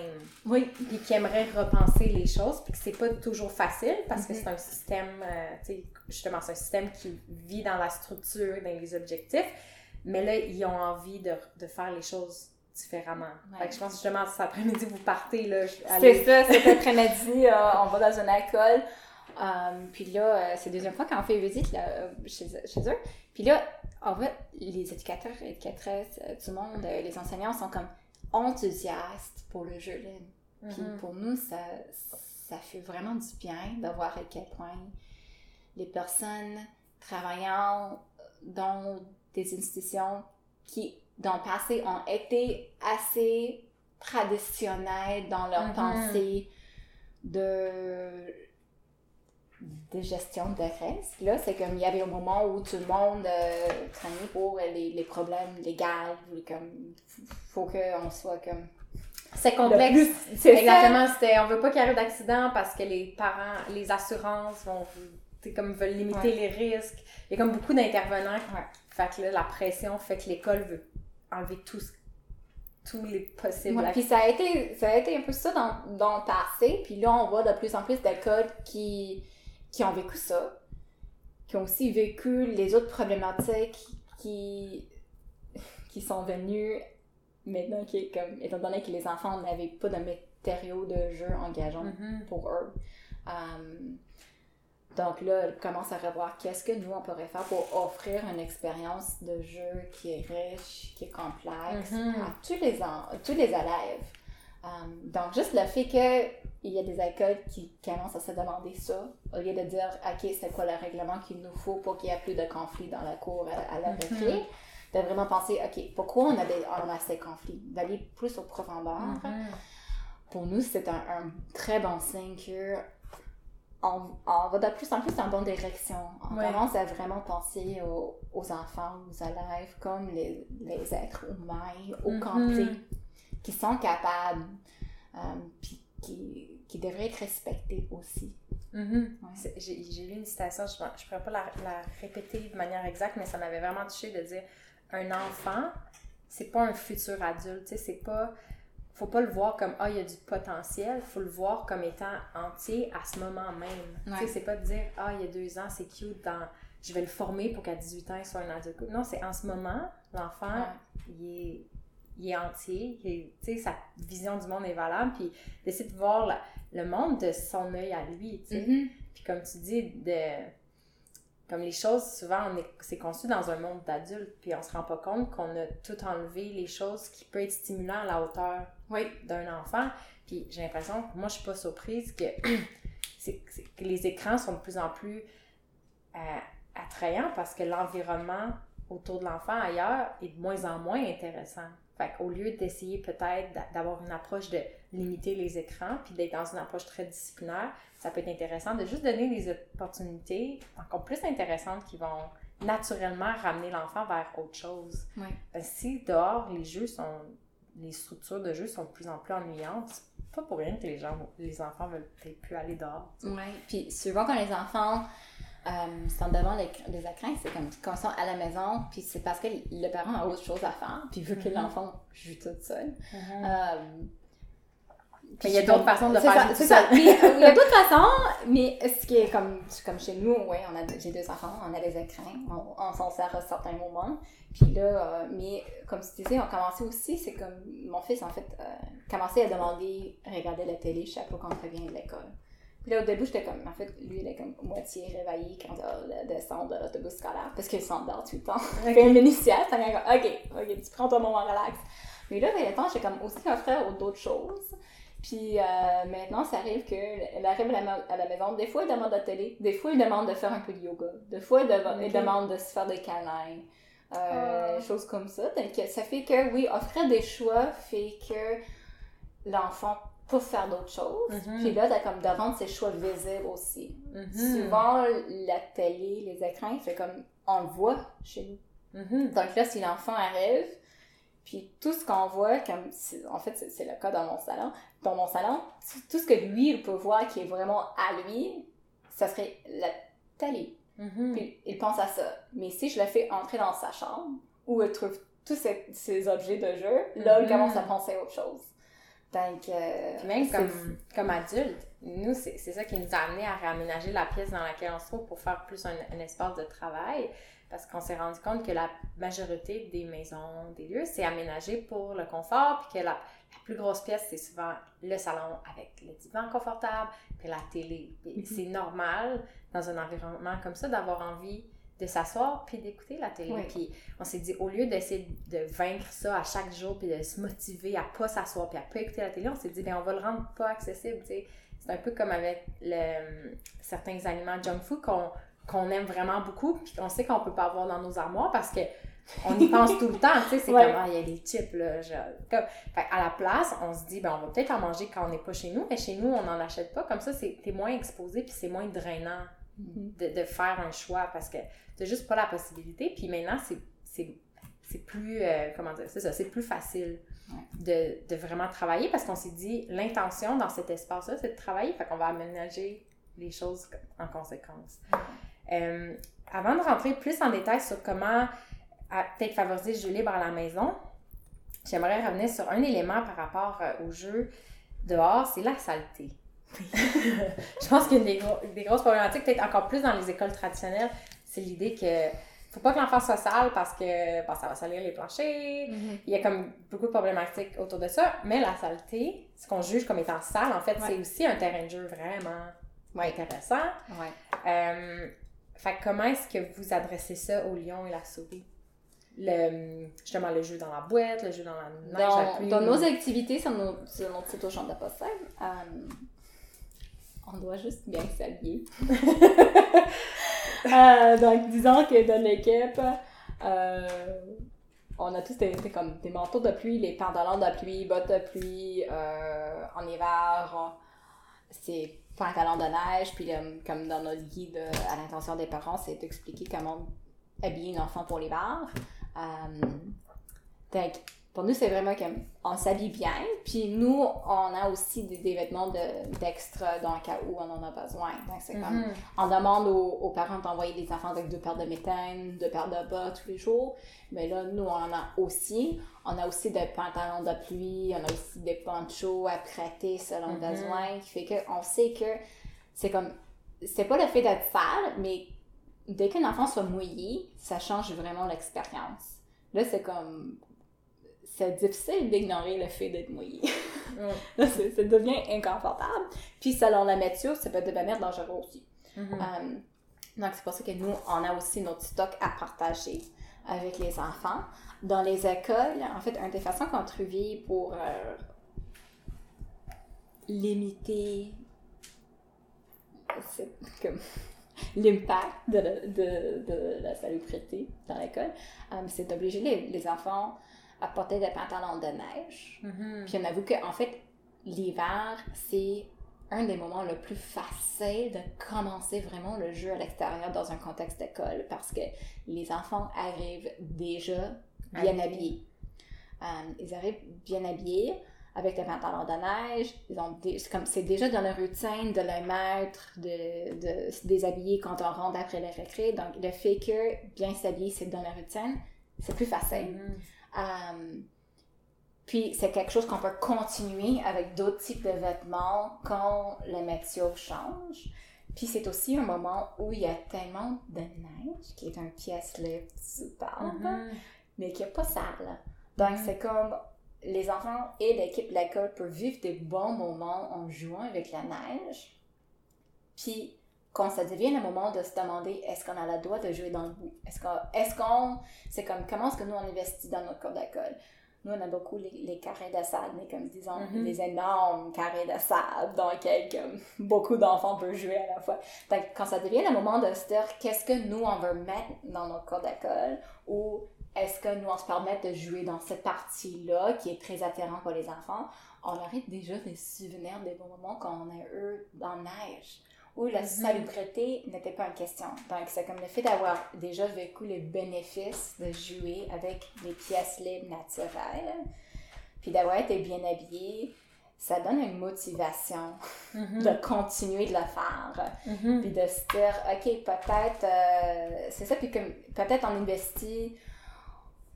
Oui, puis qui aimeraient repenser les choses, puis que c'est pas toujours facile parce que Mhm. c'est un système, euh, tu sais, justement, c'est un système qui vit dans la structure, dans les objectifs, mais là, ils ont envie de, de faire les choses différemment. Ouais. Fait que je pense justement, cet après-midi, vous partez, là, c'est ça, cet (laughs) après-midi, euh, on va dans une école. euh, puis là, euh, c'est la deuxième fois qu'on fait visite là, chez, chez eux. Puis là, en fait, les éducateurs éducatrices, euh, tout le monde, euh, les enseignants sont comme enthousiastes pour le jeu libre. Puis Mhm. pour nous, ça, ça fait vraiment du bien de voir à quel point les personnes travaillant dans des institutions qui, dans le passé, ont été assez traditionnelles dans leur Mhm. pensée de, de gestion de risque. Là, c'est comme il y avait un moment où tout le monde euh, craignait pour les, les problèmes légaux, comme faut qu'on soit comme C'est le complexe. c'est. Exactement, c'était on veut pas qu'il y ait d'accident parce que les parents, les assurances vont comme veulent limiter les risques. Il y a comme beaucoup d'intervenants. Ouais. Fait que là, la pression fait que l'école veut enlever tous, tous les possibles. Ouais, puis ça a été ça a été un peu ça dans, dans le passé puis là on voit de plus en plus d'écoles qui qui ont vécu ça qui ont aussi vécu les autres problématiques qui qui sont venues maintenant qui est comme étant donné que les enfants n'avaient pas de matériaux de jeu engageants Mhm. pour eux Euh, donc là, elle commence à revoir qu'est-ce que nous, on pourrait faire pour offrir une expérience de jeu qui est riche, qui est complexe Mhm. à tous les, en- tous les élèves. Euh, donc, juste le fait qu'il y a des écoles qui commencent à se demander ça, au lieu de dire, OK, c'est quoi le règlement qu'il nous faut pour qu'il y ait plus de conflits dans la cour à, à la Mhm. récré, de vraiment penser, OK, pourquoi on a, des- on a ces conflits? D'aller plus au profondeur Mhm. pour nous, c'est un, un très bon signe que on, on va de plus en plus dans la bonne direction. On Ouais. commence à vraiment penser aux, aux enfants, aux élèves comme les, les êtres humains au complet, qui sont capables, euh, puis qui, qui devraient être respectés aussi. Mhm. Ouais. C'est- J'ai lu une citation, je ne pourrais pas la, la répéter de manière exacte, mais ça m'avait vraiment touché de dire un enfant, c'est pas un futur adulte, c'est pas. Faut pas le voir comme ah, il y a du potentiel, faut le voir comme étant entier à ce moment même. Ouais. c'est pas de dire ah, il y a deux ans, c'est cute, dans, je vais le former pour qu'à 18 ans, il soit un adulte. Non, c'est en ce moment, l'enfant, Ouais. il est, il est entier, il est- sa vision du monde est valable, puis d'essayer de voir la- le monde de son œil à lui, tu sais. Puis comme tu dis, de comme les choses, souvent, on est, c'est conçu dans un monde d'adultes, puis on se rend pas compte qu'on a tout enlevé les choses qui peuvent être stimulantes à la hauteur Oui. d'un enfant. Puis j'ai l'impression, moi je suis pas surprise (clears throat) que les écrans sont de plus en plus euh, attrayants parce que l'environnement autour de l'enfant ailleurs est de moins en moins intéressant. Fait qu'au lieu d'essayer peut-être d'a- d'avoir une approche de limiter les écrans, puis d'être dans une approche très disciplinaire, ça peut être intéressant de juste donner des opportunités encore plus intéressantes qui vont naturellement ramener l'enfant vers autre chose. Oui. Que si dehors, les jeux sont. les structures de jeu sont de plus en plus ennuyantes, c'est pas pour rien que les gens les enfants veulent peut-être plus aller dehors. Oui. Puis souvent, quand les enfants euh, sont devant les, les écrans, c'est comme quand ils sont à la maison, puis c'est parce que le parent a autre chose à faire, puis veut que Mhm. l'enfant joue tout seul. Mhm. Euh, Mais il y a d'autres façons de faire ça, tout ça. euh, il y a d'autres façons, mais ce qui est comme, comme chez nous, ouais, on a, j'ai deux enfants, on a des écrans, on, on s'en sert à certains moments. Puis là, euh, mais comme tu disais, on commençait aussi, c'est comme mon fils, en fait, commençait à demander, regarder la télé chaque fois qu'on revient de l'école. Puis là, au début, j'étais comme, en fait, lui, il est comme moitié réveillé quand il descend de l'autobus scolaire, parce qu'il s'endort tout le temps. Il fait une mini-sieste, fait comme, ok, ok, tu prends ton moment relax. Mais là, avec le temps, j'ai comme aussi offert d'autres choses. Puis euh, maintenant, ça arrive qu'elle arrive à la, à la maison. Des fois, elle demande la télé. Des fois, elle demande de faire un peu de yoga. Des fois, elle, de- demande de se faire des câlins. Euh, Ah. Choses comme ça. Donc, ça fait que, oui, offrir des choix fait que l'enfant peut faire d'autres choses. Mhm. Puis là, t'as comme de rendre ses choix visibles aussi. Mhm. Souvent, la télé, les écrans, fait comme on le voit chez nous. Mhm. Donc là, si l'enfant arrive, puis tout ce qu'on voit, comme en fait, c'est le cas dans mon salon, dans mon salon, tout- ce que lui, il peut voir qui est vraiment à lui, ça serait la télé. Mhm. Puis il pense à ça. Mais si je le fais entrer dans sa chambre, où il trouve tous ces, ces objets de jeu, là, il Mhm. commence à penser à autre chose. Donc, euh, Puis même comme, comme adulte, nous, c'est ça qui nous a amené à réaménager la pièce dans laquelle on se trouve pour faire plus un, un espace de travail. Parce qu'on s'est rendu compte que la majorité des maisons, des lieux, c'est aménagé pour le confort, puis que la, la plus grosse pièce, c'est souvent le salon avec le divan confortable, puis la télé. Mhm. c'est normal, dans un environnement comme ça, d'avoir envie de s'asseoir puis d'écouter la télé. Oui. Puis on s'est dit, au lieu d'essayer de vaincre ça à chaque jour puis de se motiver à pas s'asseoir puis à pas écouter la télé, on s'est dit, ben on va le rendre pas accessible, tu. C'est un peu comme avec le, certains aliments junk food qu'on qu'on aime vraiment beaucoup puis qu'on sait qu'on peut pas avoir dans nos armoires parce que on y pense tout le temps, tu sais, c'est Ouais. comme, ah, il y a des chips, là, genre, comme, fait à la place, on se dit, ben, on va peut-être en manger quand on n'est pas chez nous, mais chez nous, on n'en achète pas, comme ça, c'est, t'es moins exposé, puis c'est moins drainant. De, de faire un choix, parce que t'as juste pas la possibilité, puis maintenant, c'est, plus, euh, comment dire, c'est ça, c'est plus facile de, de vraiment travailler, parce qu'on s'est dit, l'intention dans cet espace-là, c'est de travailler, fait qu'on va aménager les choses en conséquence. Euh, avant de rentrer plus en détail sur comment peut-être favoriser le jeu libre à la maison, j'aimerais revenir sur un élément par rapport euh, au jeu dehors, c'est la saleté. (laughs) je pense qu'une des, gros- des grosses problématiques, peut-être encore plus dans les écoles traditionnelles, c'est l'idée que faut pas que l'enfant soit sale parce que bon, ça va salir les planchers. Mhm. Il y a comme beaucoup de problématiques autour de ça, mais la saleté, ce qu'on juge comme étant sale, en fait, Ouais. c'est aussi un terrain de jeu vraiment Ouais. intéressant. Ouais. Euh, fait que comment est-ce que vous adressez ça au lion et la souris? Le, justement, le jeu dans la boîte, le jeu dans la neige, la Dans, pluie. dans nos activités sur notre site au champ de possède, euh, on doit juste bien s'habiller. (laughs) Euh, donc, disons que dans l'équipe, euh, on a tous des, comme des manteaux de pluie, les pantalons de pluie, bottes de pluie. euh, en hiver, c'est pantalons de neige. Puis, comme dans notre guide à l'intention des parents, c'est d'expliquer comment habiller un enfant pour l'hiver. Donc, pour nous, c'est vraiment qu'on s'habille bien. Puis nous, on a aussi des, des vêtements de- d'extra dans le cas où on en a besoin. Donc, c'est comme, Mhm. on demande aux, aux parents d'envoyer des enfants avec deux paires de méthane, deux paires de bas tous les jours. Mais là, nous, on en a aussi. On a aussi des pantalons de pluie, on a aussi des ponchos à prêter selon le Mhm. besoin, qui fait qu'on sait que c'est comme, c'est pas le fait d'être sale, mais dès qu'un enfant soit mouillé, ça change vraiment l'expérience. Là, c'est comme, c'est difficile d'ignorer le fait d'être mouillé. (laughs) C'est- ça devient inconfortable. Puis, selon la météo, ça peut devenir dangereux aussi. Mhm. Euh, donc, c'est pour ça que nous, on a aussi notre stock à partager avec les enfants. Dans les écoles, en fait, une des façons qu'on trouvait pour euh, limiter (laughs) l'impact de, la- de, de la salubrité dans l'école, euh, c'est d'obliger les, les enfants à porter des pantalons de neige. Mhm. Puis on avoue qu'en fait, l'hiver, c'est un des moments le plus facile de commencer vraiment le jeu à l'extérieur dans un contexte d'école parce que les enfants arrivent déjà bien Habillés. habillés. Euh, ils arrivent bien habillés. avec les pantalons de neige. Ils ont c'est comme c'est déjà dans leur routine de les mettre, de, de se déshabiller quand on rentre après les récré. Donc le fait que bien s'habiller, c'est dans la routine, c'est plus facile. Mm-hmm. Euh, puis c'est quelque chose qu'on peut continuer avec d'autres types de vêtements quand le météo change. Puis c'est aussi un moment où il y a tellement de neige, qui est un pièce libre superbe, Mm-hmm. mais qui n'est pas sale. Donc c'est comme les enfants et l'équipe de l'école peuvent vivre des bons moments en jouant avec la neige. Puis quand ça devient le moment de se demander est-ce qu'on a le droit de jouer dans le bout? Est-ce qu'on. Est-ce qu'on c'est comme comment est-ce que nous on investit dans notre cours d'école? Nous on a beaucoup les, les carrés de sable, mais comme disons, Mhm. les énormes carrés de sable dans lesquels comme, beaucoup d'enfants peuvent jouer à la fois. Donc quand ça devient le moment de se dire qu'est-ce que nous on veut mettre dans notre cours d'école? Ou est-ce que nous on se permet de jouer dans cette partie-là qui est très attirante pour les enfants, on aurait déjà des souvenirs des bons moments quand on a eu dans la neige où la Mhm. salubrité n'était pas en question. Donc, c'est comme le fait d'avoir déjà vécu les bénéfices de jouer avec des pièces libres naturelles, puis d'avoir été bien habillé, ça donne une motivation Mm-hmm. de continuer de le faire. Mhm. Puis de se dire, OK, peut-être, euh, c'est ça, puis comme, peut-être on investit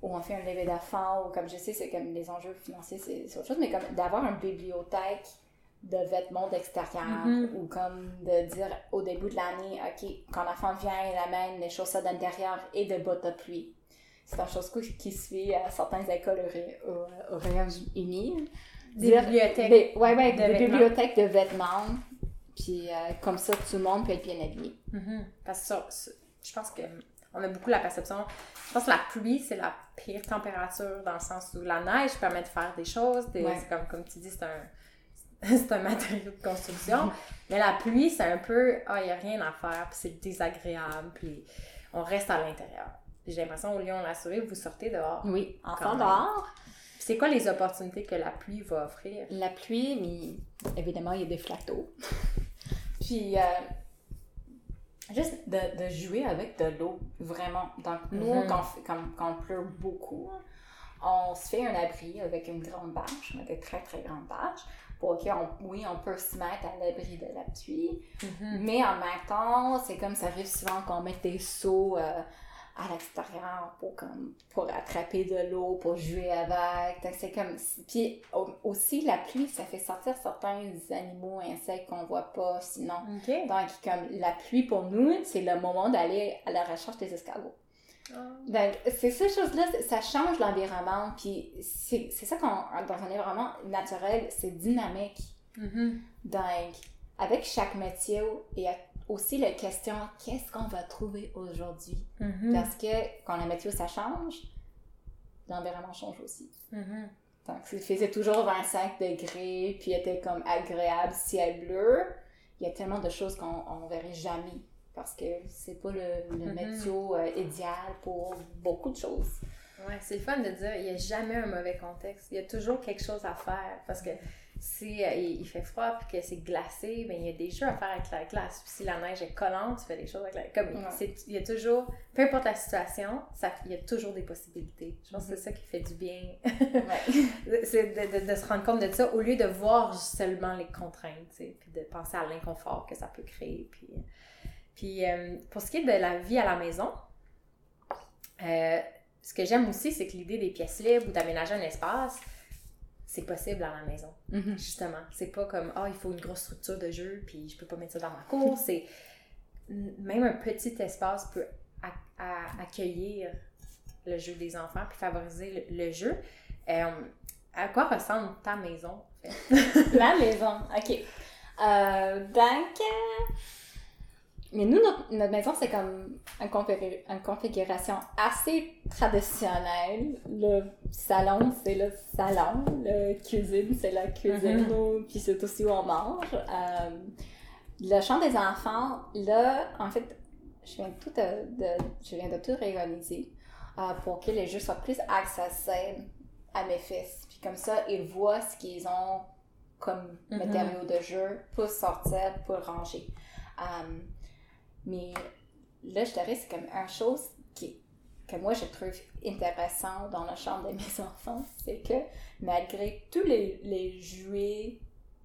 ou on fait un levée d'enfants, ou comme je sais, c'est comme les enjeux financiers, c'est c'est autre chose, mais comme d'avoir une bibliothèque de vêtements d'extérieur, Mhm. ou comme de dire au début de l'année, OK, quand l'enfant vient, il amène les chaussettes d'intérieur et des bottes de pluie. C'est une chose qui fait à certaines écoles au, au, au Royaume-Uni. Des Dire- bibliothèques des- ouais, ouais, de des vêtements. bibliothèques de vêtements. Puis euh, comme ça, tout le monde peut être bien habillé. Mhm. Parce que ça, je pense que on a beaucoup la perception. Je pense que la pluie, c'est la pire température dans le sens où la neige permet de faire des choses. des- Ouais. comme, comme tu dis, c'est un, (laughs) c'est un matériau de construction. Mais la pluie, c'est un peu, ah, il n'y a rien à faire, puis c'est désagréable, puis on reste à l'intérieur. J'ai l'impression, au Lyon, la souris, vous sortez dehors. Oui, même. dehors. C'est quoi les opportunités que la pluie va offrir? La pluie, mais évidemment, il y a des flaques d'eau. (laughs) Puis, euh, juste de, de jouer avec de l'eau, vraiment. Donc, nous, Mhm. quand, quand, quand on pleut beaucoup, on se fait un abri avec une grande bâche, on des très très grandes bâches, pour qu'on, oui, on peut se mettre à l'abri de la pluie, mais en même temps, c'est comme ça arrive souvent qu'on met des seaux euh, à l'extérieur pour, comme, pour attraper de l'eau, pour jouer avec. C'est comme. Puis au- aussi, la pluie, ça fait sortir certains animaux, insectes qu'on voit pas sinon. OK. Donc, comme la pluie pour nous, c'est le moment d'aller à la recherche des escargots. Donc, c'est ces choses-là, ça change l'environnement, puis c'est ça qu'on, dans un environnement naturel, c'est dynamique. Mhm. Donc, avec chaque métier, il y a aussi la question qu'est-ce qu'on va trouver aujourd'hui? Mhm. Parce que quand la météo ça change, l'environnement change aussi. Mhm. Donc, s'il faisait toujours 25 degrés, puis était comme agréable, ciel bleu, il y a tellement de choses qu'on on verrait jamais. Parce que c'est pas le, le Mhm. météo euh, idéal pour beaucoup de choses. Ouais, c'est le fun de dire il n'y a jamais un mauvais contexte. Il y a toujours quelque chose à faire. Parce que si euh, il, fait froid puis que c'est glacé, ben, il y a des jeux à faire avec la glace. Puis si la neige est collante, tu fais des choses avec la comme Ouais. Il y a toujours, peu importe la situation, ça, il y a toujours des possibilités. Je pense que c'est ça qui fait du bien. (laughs) C'est de, de- de se rendre compte de ça au lieu de voir seulement les contraintes, puis de penser à l'inconfort que ça peut créer. Puis, puis euh, pour ce qui est de la vie à la maison, euh, ce que j'aime aussi, c'est que l'idée des pièces libres ou d'aménager un espace, c'est possible à la maison, Mhm. justement. C'est pas comme, ah, il faut une grosse structure de jeu, puis je peux pas mettre ça dans ma cour. (laughs) c'est même un petit espace peut accueillir le jeu des enfants, puis favoriser le, le jeu. Euh, à quoi ressemble ta maison, en fait? (laughs) La maison, ok. Euh, donc, euh, mais nous, notre, notre maison, c'est comme une, configura- une configuration assez traditionnelle. Le salon, c'est le salon. La cuisine, c'est la cuisine. Puis c'est aussi où on mange. Euh, le champ des enfants, là, en fait, je viens tout de, de- je viens de tout réorganiser euh, pour que les jeux soient plus accessibles à mes fils. Puis comme ça, ils voient ce qu'ils ont comme Mhm. matériaux de jeu pour sortir, pour ranger. Euh, mais là, je dirais, c'est comme une chose qui que moi je trouve intéressant dans la chambre de mes (laughs) enfants, c'est que malgré tous les, les jouets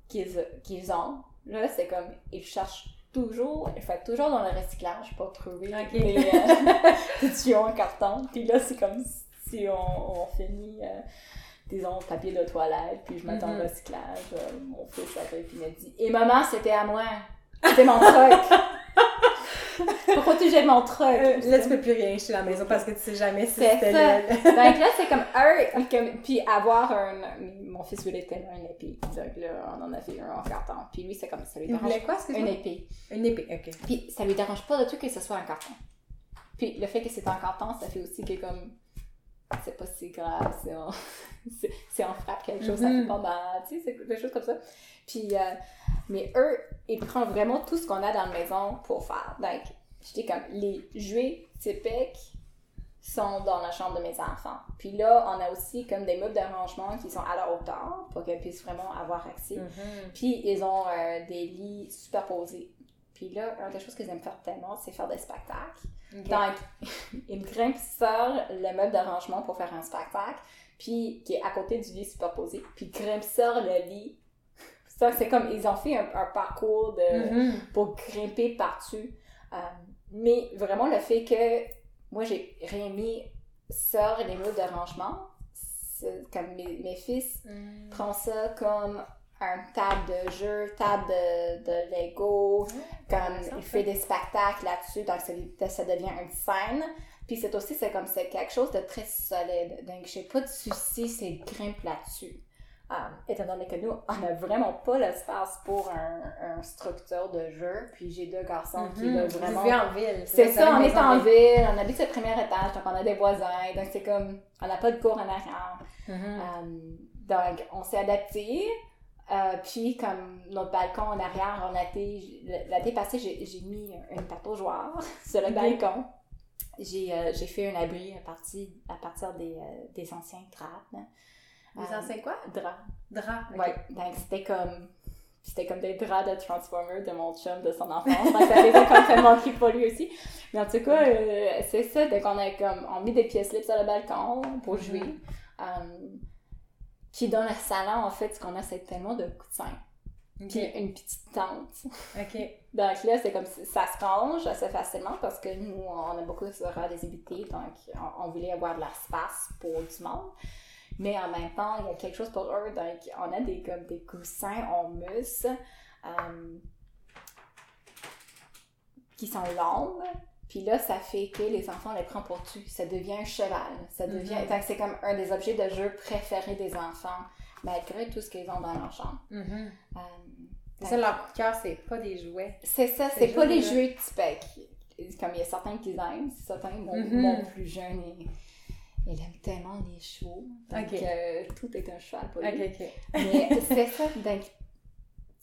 qu'ils ont, là, c'est comme, ils cherchent toujours, ils font toujours dans le recyclage pour trouver Ok. des, euh, des tuyaux en carton. Puis là, c'est comme si on, on finit, euh, disons, papier de toilette, puis je m'attends Mhm. au recyclage. euh, mon fils arrive, puis il me dit Et maman, c'était à moi. C'était mon truc. (laughs) Pourquoi tu jettes mon truc? Euh, là, tu peux plus rien chez la maison parce que tu sais jamais si C'est c'était là. Donc (laughs) là, c'est comme un, (laughs) comme- puis avoir un, mon fils voulait tellement une épée. Donc là, on en a fait un en carton. Puis lui, c'est comme ça lui Il dérange voulait quoi, Une épée. Une épée, ok. Puis ça lui dérange pas du tout que ce soit en carton. Puis le fait que c'est en carton, ça fait aussi que comme c'est pas si grave, si on, si- si on frappe quelque chose, ça fait pas mal, tu sais, c'est des choses comme ça. Puis, euh, mais eux, ils prennent vraiment tout ce qu'on a dans la maison pour faire. Donc, je dis comme, les jouets typiques sont dans la chambre de mes enfants. Puis là, on a aussi comme des meubles d'arrangement qui sont à leur hauteur pour qu'elles puissent vraiment avoir accès. Mhm. Puis ils ont euh, des lits superposés. Puis là, une des choses qu'ils aiment faire tellement, c'est faire des spectacles. Donc, ils grimpent sur le meuble d'arrangement pour faire un spectacle, puis qui est à côté du lit superposé, puis ils grimpent sur le lit. (laughs) Ça, c'est comme, ils ont fait un, un parcours de, Mhm. pour grimper par-dessus. Euh, mais vraiment, le fait que moi, j'ai rien mis sur les meubles d'arrangement, comme mes, mes fils Mhm. prend ça comme un table de jeu, table de, de Lego, comme il fait des spectacles là-dessus, donc ça, ça devient une scène. Puis c'est aussi, c'est comme c'est quelque chose de très solide. Donc j'ai pas de souci, c'est grimpe là-dessus. Euh, étant donné que nous, on a vraiment pas l'espace pour un, un structure de jeu. Puis j'ai deux garçons qui Mhm. veulent Vous vraiment vivez en ville. c'est vous ça, on est en ville, on habite le premier étage, donc on a des voisins, donc c'est comme, on n'a pas de cours en arrière. Mhm. Euh, donc, on s'est adapté. Euh, puis, comme notre balcon en arrière, on a été, l'été passé, j'ai mis une joueurs (laughs) sur le balcon. J'ai euh, j'ai fait un abri à partir, à partir des, euh, des anciens draps. Les Euh, anciens quoi? draps. Draps. ok. Ouais, donc c'était comme c'était comme des draps de Transformers de mon chum de son enfance. Donc ça faisait complètement qui pour lui aussi. Mais en tout cas, c'est ça. Donc on a comme on met des pièces libres sur le balcon pour Mhm. jouer. Euh, puis dans le salon, en fait, ce qu'on a, c'est tellement de coussins. Puis une petite tente. Ok. (laughs) Donc là, c'est comme ça se range assez facilement parce que nous, on a beaucoup de des invités, donc on, on voulait avoir de l'espace pour du monde. Mais en même temps, il y a quelque chose pour eux, donc on a des, comme des coussins en mousse euh, qui sont longs. Puis là, ça fait que les enfants les prennent pour tu. Ça devient un cheval. Ça devient. Mhm. Donc c'est comme un des objets de jeu préférés des enfants, malgré tout ce qu'ils ont dans leur chambre. Mhm. Euh, Ça, leur coup de cœur, c'est pas des jouets. c'est ça, C'est pas les jeux typiques. Comme il y a certains qui aiment, certains, mon, Mhm. mon plus jeune, il, il aime tellement les chevaux. Donc, euh, tout est un cheval pour lui. Mais c'est ça, donc,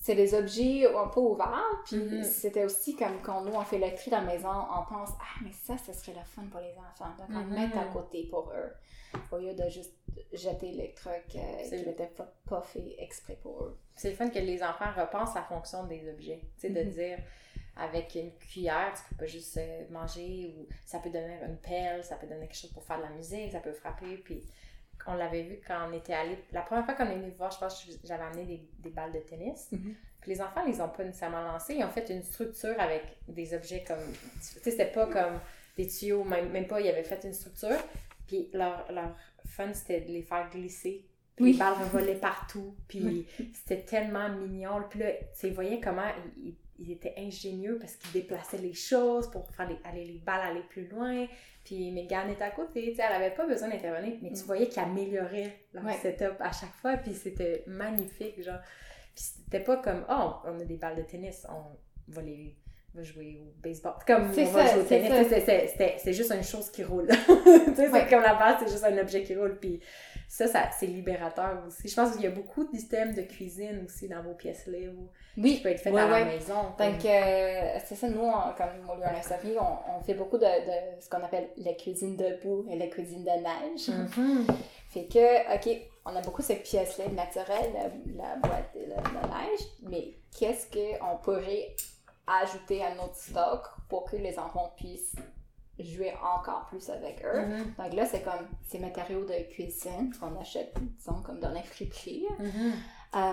c'est des objets un peu ouverts. Puis Mhm. c'était aussi comme quand nous, on fait le tri dans la maison, on pense, ah, mais ça, ce serait le fun pour les enfants. Donc, on le Mhm. met à côté pour eux. Au lieu de juste jeter les trucs euh, qui n'étaient pas, pas faits exprès pour eux. C'est le fun que les enfants repensent la fonction des objets. Tu sais, de Mhm. dire, avec une cuillère, tu peux pas juste euh, manger, ou ça peut donner une pelle, ça peut donner quelque chose pour faire de la musique, ça peut frapper, puis on l'avait vu quand on était allé. La première fois qu'on est venu voir, je pense que j'avais amené des, des balles de tennis. Mhm. Puis les enfants, ils les ont pas nécessairement lancées. Ils ont fait une structure avec des objets comme. Tu sais, c'était pas comme des tuyaux, même, même pas. Ils avaient fait une structure. Puis leur, leur fun, c'était de les faire glisser. Puis Oui. les balles revolaient partout. Puis c'était tellement mignon. Puis là, tu voyaient comment ils, ils- ils étaient ingénieux parce qu'ils déplaçaient les choses pour faire les, aller, les balles aller plus loin. Puis Megan était à côté, tu sais, elle avait pas besoin d'intervenir, mais tu Mm. voyais qu'ils amélioraient leur Ouais. setup à chaque fois, puis c'était magnifique, genre. Puis c'était pas comme, oh, on a des balles de tennis, on va les va jouer au baseball. Comme on va jouer au tennis, c'est- juste une chose qui roule. (laughs) tu sais, Ouais. comme la base, c'est juste un objet qui roule. Puis ça, ça c'est libérateur aussi. Je pense qu'il y a beaucoup de systèmes de cuisine aussi dans vos pièces libres qui Oui, peut être fait Ouais, à la maison. Donc, euh, c'est ça, nous, on- comme au lieu Saint-Sophie, on, on fait beaucoup de, de ce qu'on appelle la cuisine debout et la cuisine de neige. Mhm. Fait que, OK, on a beaucoup cette pièce-là naturelle, la, la boîte de, la- de neige, mais qu'est-ce qu'on pourrait ajouter à notre stock pour que les enfants puissent jouer encore plus avec eux. Mhm. Donc là, c'est comme ces matériaux de cuisine qu'on achète, disons, comme dans les friperies. Mhm. Euh,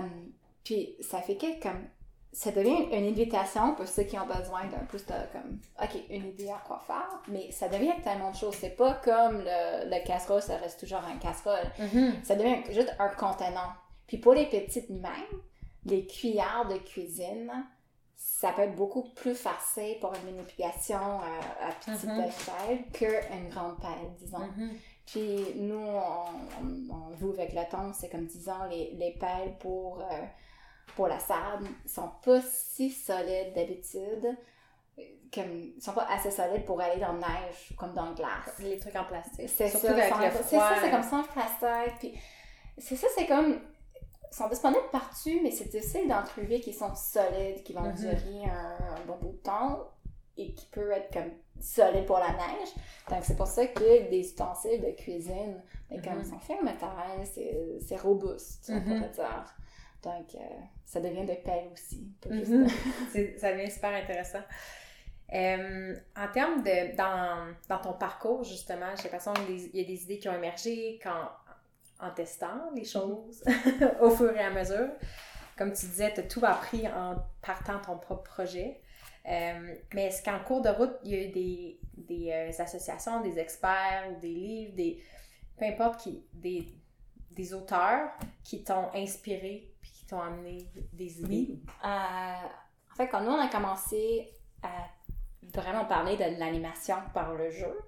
puis ça fait que comme ça devient une invitation pour ceux qui ont besoin d'un plus de comme ok une idée à quoi faire mais ça devient tellement de choses c'est pas comme le, le casserole ça reste toujours un casserole Mhm. ça devient juste un contenant puis pour les petites mains les cuillères de cuisine ça peut être beaucoup plus facile pour une manipulation euh, à petite Mhm. échelle qu'une grande pelle disons Mhm. puis nous, on, on, on joue avec le temps, c'est comme disons, les, les pelles pour, euh, pour la sable sont pas si solides d'habitude, comme, sont pas assez solides pour aller dans la neige comme dans la glace. Les trucs en plastique. C'est ça, avec le c'est ça, c'est comme ça en plastique. Puis c'est ça, c'est comme. Sont disponibles partout, mais c'est difficile d'en trouver qui sont solides, qui vont Mhm. durer un, un bon bout de temps et qui peuvent être comme solides pour la neige. Donc c'est pour ça que des ustensiles de cuisine, ben, comme Mhm. ils sont faits en métal, c'est robuste, on Mhm. pourrait dire. Donc euh, ça devient des pelles aussi. pas juste- Mhm. (laughs) Ça devient super intéressant. Euh, en termes de. Dans, dans ton parcours, justement, j'ai l'impression qu'il y a des idées qui ont émergé quand, en testant les choses (laughs) au fur et à mesure. Comme tu disais, tu as tout appris en partant ton propre projet. Euh, mais est-ce qu'en cours de route, il y a eu des, des euh, associations, des experts des livres, des, peu importe, qui, des, des auteurs qui t'ont inspiré puis qui t'ont amené des idées? Euh, en fait, quand nous, on a commencé à vraiment parler de l'animation par le jeu,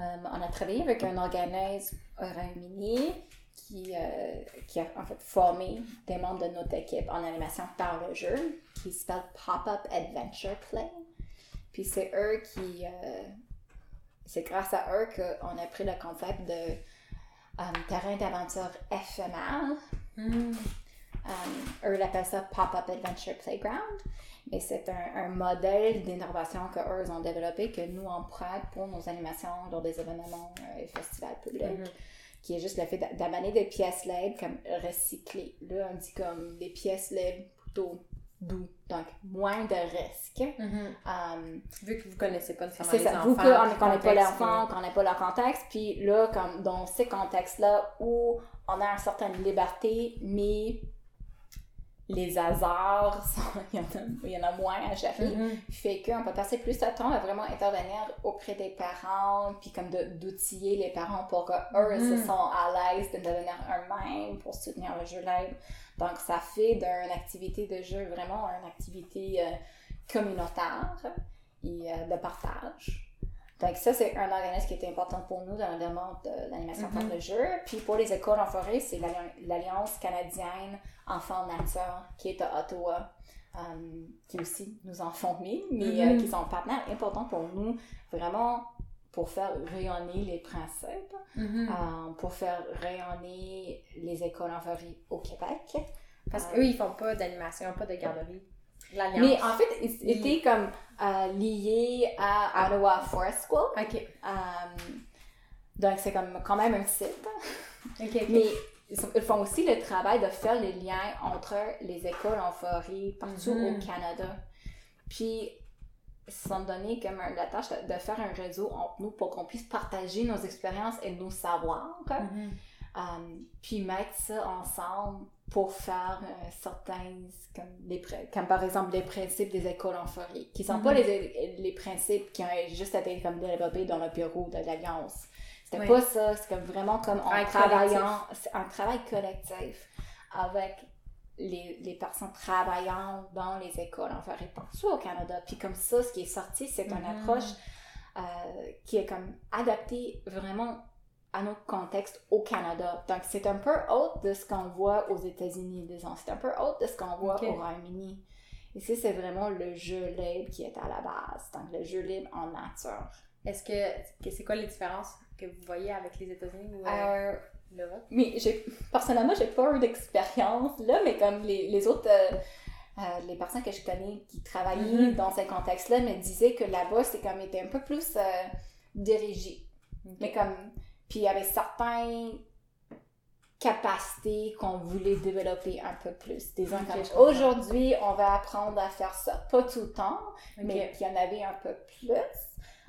euh, on a travaillé avec un organisme au Royaume-Uni qui, euh, qui a en fait formé des membres de notre équipe en animation par le jeu, qui s'appelle Pop-Up Adventure Play. Puis c'est eux qui... euh, c'est grâce à eux qu'on a pris le concept de euh, terrain d'aventure éphémère Hmm. Um, eux l'appellent ça Pop-Up Adventure Playground. Mais c'est un, un modèle d'innovation que eux ont développé, que nous on prête pour nos animations lors des événements euh, et festivals publics. Mhm. Qui est juste le fait d'a- d'amener des pièces libres comme recyclées. Là, on dit comme des pièces libres plutôt doux, donc moins de risques. Mhm. Um, Vu que vous connaissez pas nécessairement c'est les ça, enfants. vous qu'on connaît pas contexte, l'enfant, qu'on n'est pas leur contexte, puis là, comme dans ces contextes-là où on a une certaine liberté, mais les hasards, sont- (laughs) il, y en a, il y en a moins à gérer, Mhm. fait qu'on peut passer plus de temps à vraiment intervenir auprès des parents, puis comme d'outiller les parents pour qu'eux Mhm. se sentent à l'aise de devenir eux-mêmes pour soutenir le jeu libre. Donc, ça fait d'une activité de jeu vraiment une activité euh, communautaire et euh, de partage. Donc ça, c'est un organisme qui est important pour nous dans le demande de l'animation par Mhm. le jeu. Puis pour les écoles en forêt, c'est l'Alli- l'Alliance canadienne Enfants Nature qui est à Ottawa, euh, qui aussi nous en font mis, mais euh, Mhm. qui sont partenaires importants pour nous, vraiment pour faire rayonner les principes, Mhm. euh, pour faire rayonner les écoles en forêt au Québec. Parce Euh, qu'eux, ils font pas d'animation, pas de garderie. Mais en fait, étaient comme euh, liés à Ottawa Forest School. Ok. Euh, donc, c'est comme quand même un site. Mais ils, font aussi le travail de faire les liens entre les écoles en forêt partout Mhm. au Canada. Puis, ils se sont donné comme la tâche de, de faire un réseau entre nous pour qu'on puisse partager nos expériences et nos savoirs. Mhm. Euh, puis mettre ça ensemble pour faire euh, certaines, comme, les, comme par exemple les principes des écoles en forêt, qui sont pas Mhm. les, les principes qui ont juste été comme développés dans le bureau de l'Alliance. C'était Oui. pas ça, c'est comme vraiment comme en Travail travaillant, c'est un travail collectif avec les, les personnes travaillant dans les écoles en forêt partout au Canada. Puis comme ça, ce qui est sorti, c'est une Mhm. approche euh, qui est comme adaptée vraiment à notre contexte au Canada. Donc, c'est un peu autre de ce qu'on voit aux États-Unis, disons. C'est un peu autre de ce qu'on voit au Royaume-Uni. Ici, c'est vraiment le jeu libre qui est à la base. Donc, le jeu libre en nature. Est-ce que, que c'est quoi les différences que vous voyez avec les États-Unis ou euh, Euh, l'Europe? mais personnellement, j'ai pas eu d'expérience là, mais comme les, les autres, euh, euh, les personnes que je connais qui travaillaient Mhm. dans ces contextes-là me disaient que là-bas, c'est comme était un peu plus dirigé. Mais comme, puis il y avait certaines capacités qu'on voulait développer un peu plus. Disons Ok, comme, je comprends. aujourd'hui, on va apprendre à faire ça, pas tout le temps, mais qu'il y en avait un peu plus.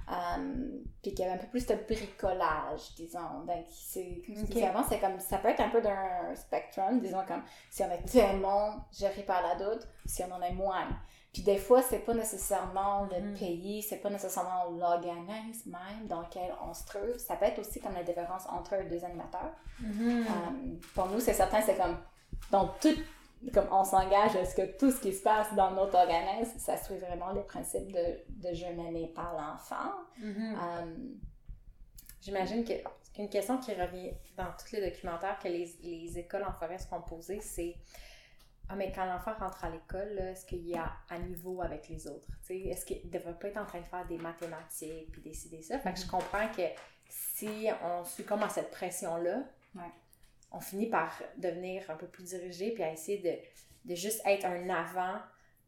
Euh, puis qu'il y avait un peu plus de bricolage, disons. Donc, c'est, comme avant, c'est comme, ça peut être un peu d'un spectrum, disons, comme si on est tellement géré par l'adulte, si on en est moins. Puis des fois, c'est pas nécessairement le Mhm. pays, c'est pas nécessairement l'organisme même dans lequel on se trouve. Ça peut être aussi comme la différence entre deux animateurs. Mhm. Euh, pour nous, c'est certain, c'est comme dans tout, comme on s'engage à ce que tout ce qui se passe dans notre organisme, ça suit vraiment les principes de, de jeu mené par l'enfant. Mhm. Euh, J'imagine que qu'une question qui revient dans tous les documentaires que les, les écoles en forêt se font poser, c'est Ah, mais quand l'enfant rentre à l'école, est-ce qu'il y a à niveau avec les autres? Tu sais, Est-ce qu'il ne devrait pas être en train de faire des mathématiques puis décider ça? Fait que je comprends que si on succombe à cette pression-là, Ouais. on finit par devenir un peu plus dirigé puis à essayer de, de juste être un avant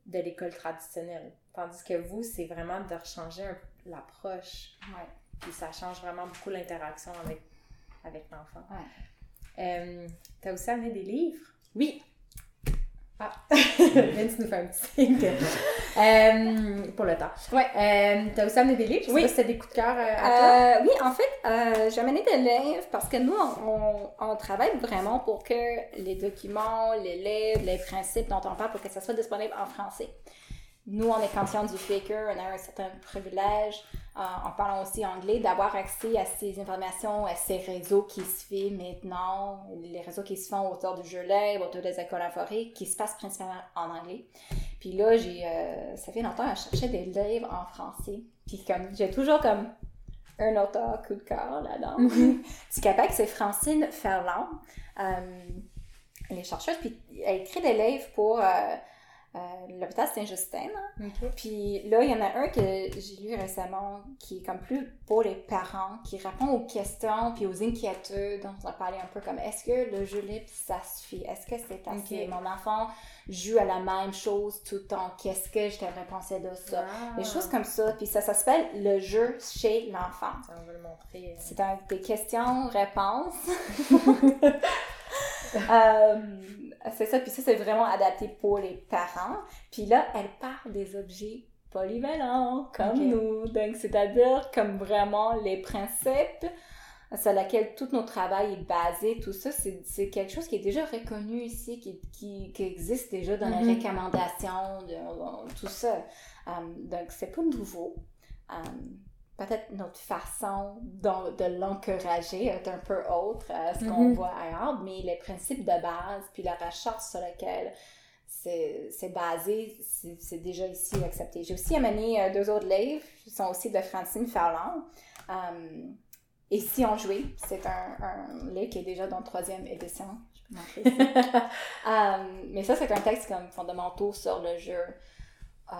de l'école traditionnelle. Tandis que vous, c'est vraiment de rechanger l'approche ouais. puis ça change vraiment beaucoup l'interaction avec, avec l'enfant. Ouais. Euh, T'as aussi amené des livres? Oui, Ah! (laughs) Vince nous fait un petit signe. Euh, pour le temps. Ouais. Euh, T'as aussi amené des livres? Je sais Oui. pas si des coups de cœur euh, à toi. Euh, oui, en fait, j'ai amené des livres parce que nous, on, on- on travaille vraiment pour que les documents, les livres, les principes dont on parle, pour que ça soit disponible en français. Nous, on est conscients du fait qu'on a un certain privilège, en parlant aussi anglais, d'avoir accès à ces informations, à ces réseaux qui se font maintenant, les réseaux qui se font autour du jeu libre, autour des écoles en forêt, qui se passent principalement en anglais. Puis là, j'ai, euh, ça fait longtemps que je cherchais des livres en français. Puis comme, j'ai toujours comme un auteur coup de cœur là-dedans. (laughs) Du Québec, c'est Francine Ferland. Euh, elle est chercheuse, puis elle écrit des livres pour euh, euh, l'hôpital Saint-Justin. Ok. Puis là, il y en a un que j'ai lu récemment qui est comme plus pour les parents, qui répond aux questions puis aux inquiétudes. On a parlé un peu comme est-ce que le jeu libre, ça suffit? Est-ce que c'est assez? Ok. Mon enfant joue à la même chose tout le temps? Qu'est-ce que je devrais penser de ça? Ah. Des choses comme ça. Puis ça, ça s'appelle le jeu chez l'enfant. On va le montrer. euh. C'est un des questions-réponses. (laughs) (laughs) (laughs) Euh, c'est ça, puis ça, c'est vraiment adapté pour les parents. Puis là, elle parle des objets polyvalents, comme nous. Donc, c'est-à-dire comme vraiment les principes sur lesquels tout notre travail est basé, tout ça, c'est quelque chose qui est déjà reconnu ici, qui, qui, qui existe déjà dans les recommandations, de, tout ça. Euh, donc, c'est pas nouveau. Euh, Peut-être notre façon de l'encourager est un peu autre à ce qu'on Mhm. voit ailleurs, mais les principes de base, puis la recherche sur laquelle c'est basé, c'est déjà ici accepté. J'ai aussi amené euh, deux autres livres, qui sont aussi de Francine Ferland. Euh, et si on jouait, c'est un, un livre qui est déjà dans la troisième édition. Je peux. (laughs) Euh, mais ça, c'est un texte comme fondamentaux sur le jeu, euh,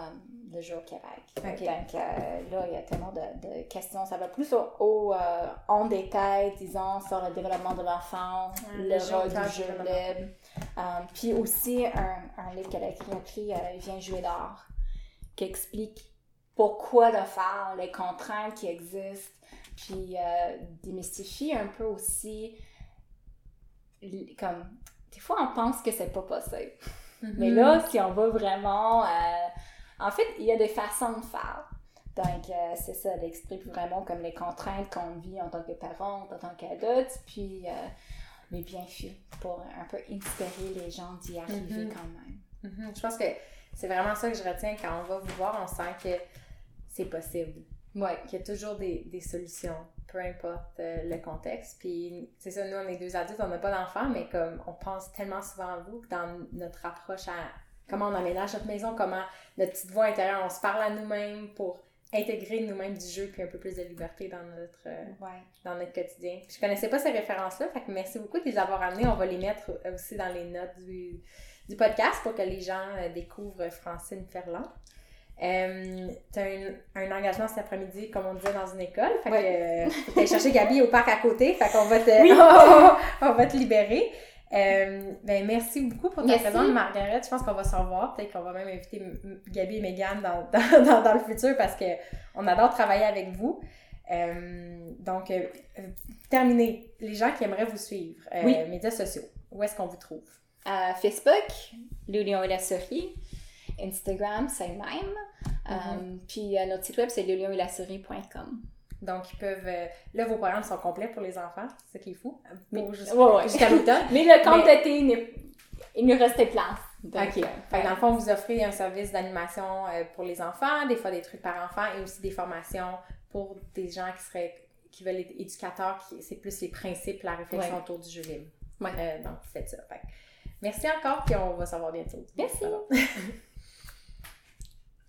le jeu au Québec. Ok. Donc euh, là, il y a tellement de, de questions. Ça va plus au, au, euh, en détail, disons, sur le développement de l'enfant, le le rôle du jeu libre. Puis aussi un, un livre qu'elle a écrit, appelé euh, Viens jouer d'art, qui explique pourquoi le faire, les contraintes qui existent, puis démystifie un peu aussi, comme, des fois on pense que c'est pas possible. Mais Mhm. là, si on va vraiment... en fait, il y a des façons de faire. Donc, euh, c'est ça, elle explique vraiment comme les contraintes qu'on vit en tant que parent, en tant qu'adulte, puis euh, les bienfaits pour un peu inspirer les gens d'y arriver Mhm. quand même. Mhm. Je pense que c'est vraiment ça que je retiens quand on va vous voir, on sent que c'est possible. Ouais. qu'il y a toujours des, des solutions, peu importe euh, le contexte. Puis c'est ça, nous, on est deux adultes, on n'a pas d'enfants, mais comme on pense tellement souvent à vous, dans notre approche à comment on aménage notre maison, comment notre petite voix intérieure, on se parle à nous-mêmes pour intégrer nous-mêmes du jeu puis un peu plus de liberté dans notre, euh, Ouais. dans notre quotidien. Je connaissais pas ces références-là, fait que merci beaucoup de les avoir amenées. On va les mettre aussi dans les notes du, du podcast pour que les gens euh, découvrent Francine Ferland. Euh, tu as un, un engagement cet après-midi, comme on disait, dans une école. Fait que euh, faut que chercher Gabi au parc à côté. Fait qu'on va te, Oui. (laughs) on va te libérer. Euh, ben, merci beaucoup pour ta Merci. présence, Margaret. Je pense qu'on va se revoir. Peut-être qu'on va même inviter Gabi et Megan dans, (laughs) dans, dans, dans le futur parce que on adore travailler avec vous. Euh, donc, euh, euh, terminé. Les gens qui aimeraient vous suivre, Oui. médias sociaux, où est-ce qu'on vous trouve? Facebook, Le Lion et la souris. Instagram, c'est le même. Euh, puis notre site web, c'est lelion-et-la-souris.com. Donc, ils peuvent. euh, là, vos programmes sont complets pour les enfants, c'est ça qui est fou. Mais- Pour jusqu'à ouais, ouais. l'automne. (laughs) Mais le compte Mais- d'été, il nous restait place. Donc, OK. euh, Fait dans le fond, vous offrez un service d'animation euh, pour les enfants, des fois des trucs par enfant et aussi des formations pour des gens qui seraient qui veulent être éducateurs, qui c'est plus les principes, la réflexion Ouais. autour du jeu libre. Ouais. Euh, donc, faites ça. Fait merci encore, puis on va savoir bientôt. Merci. (laughs)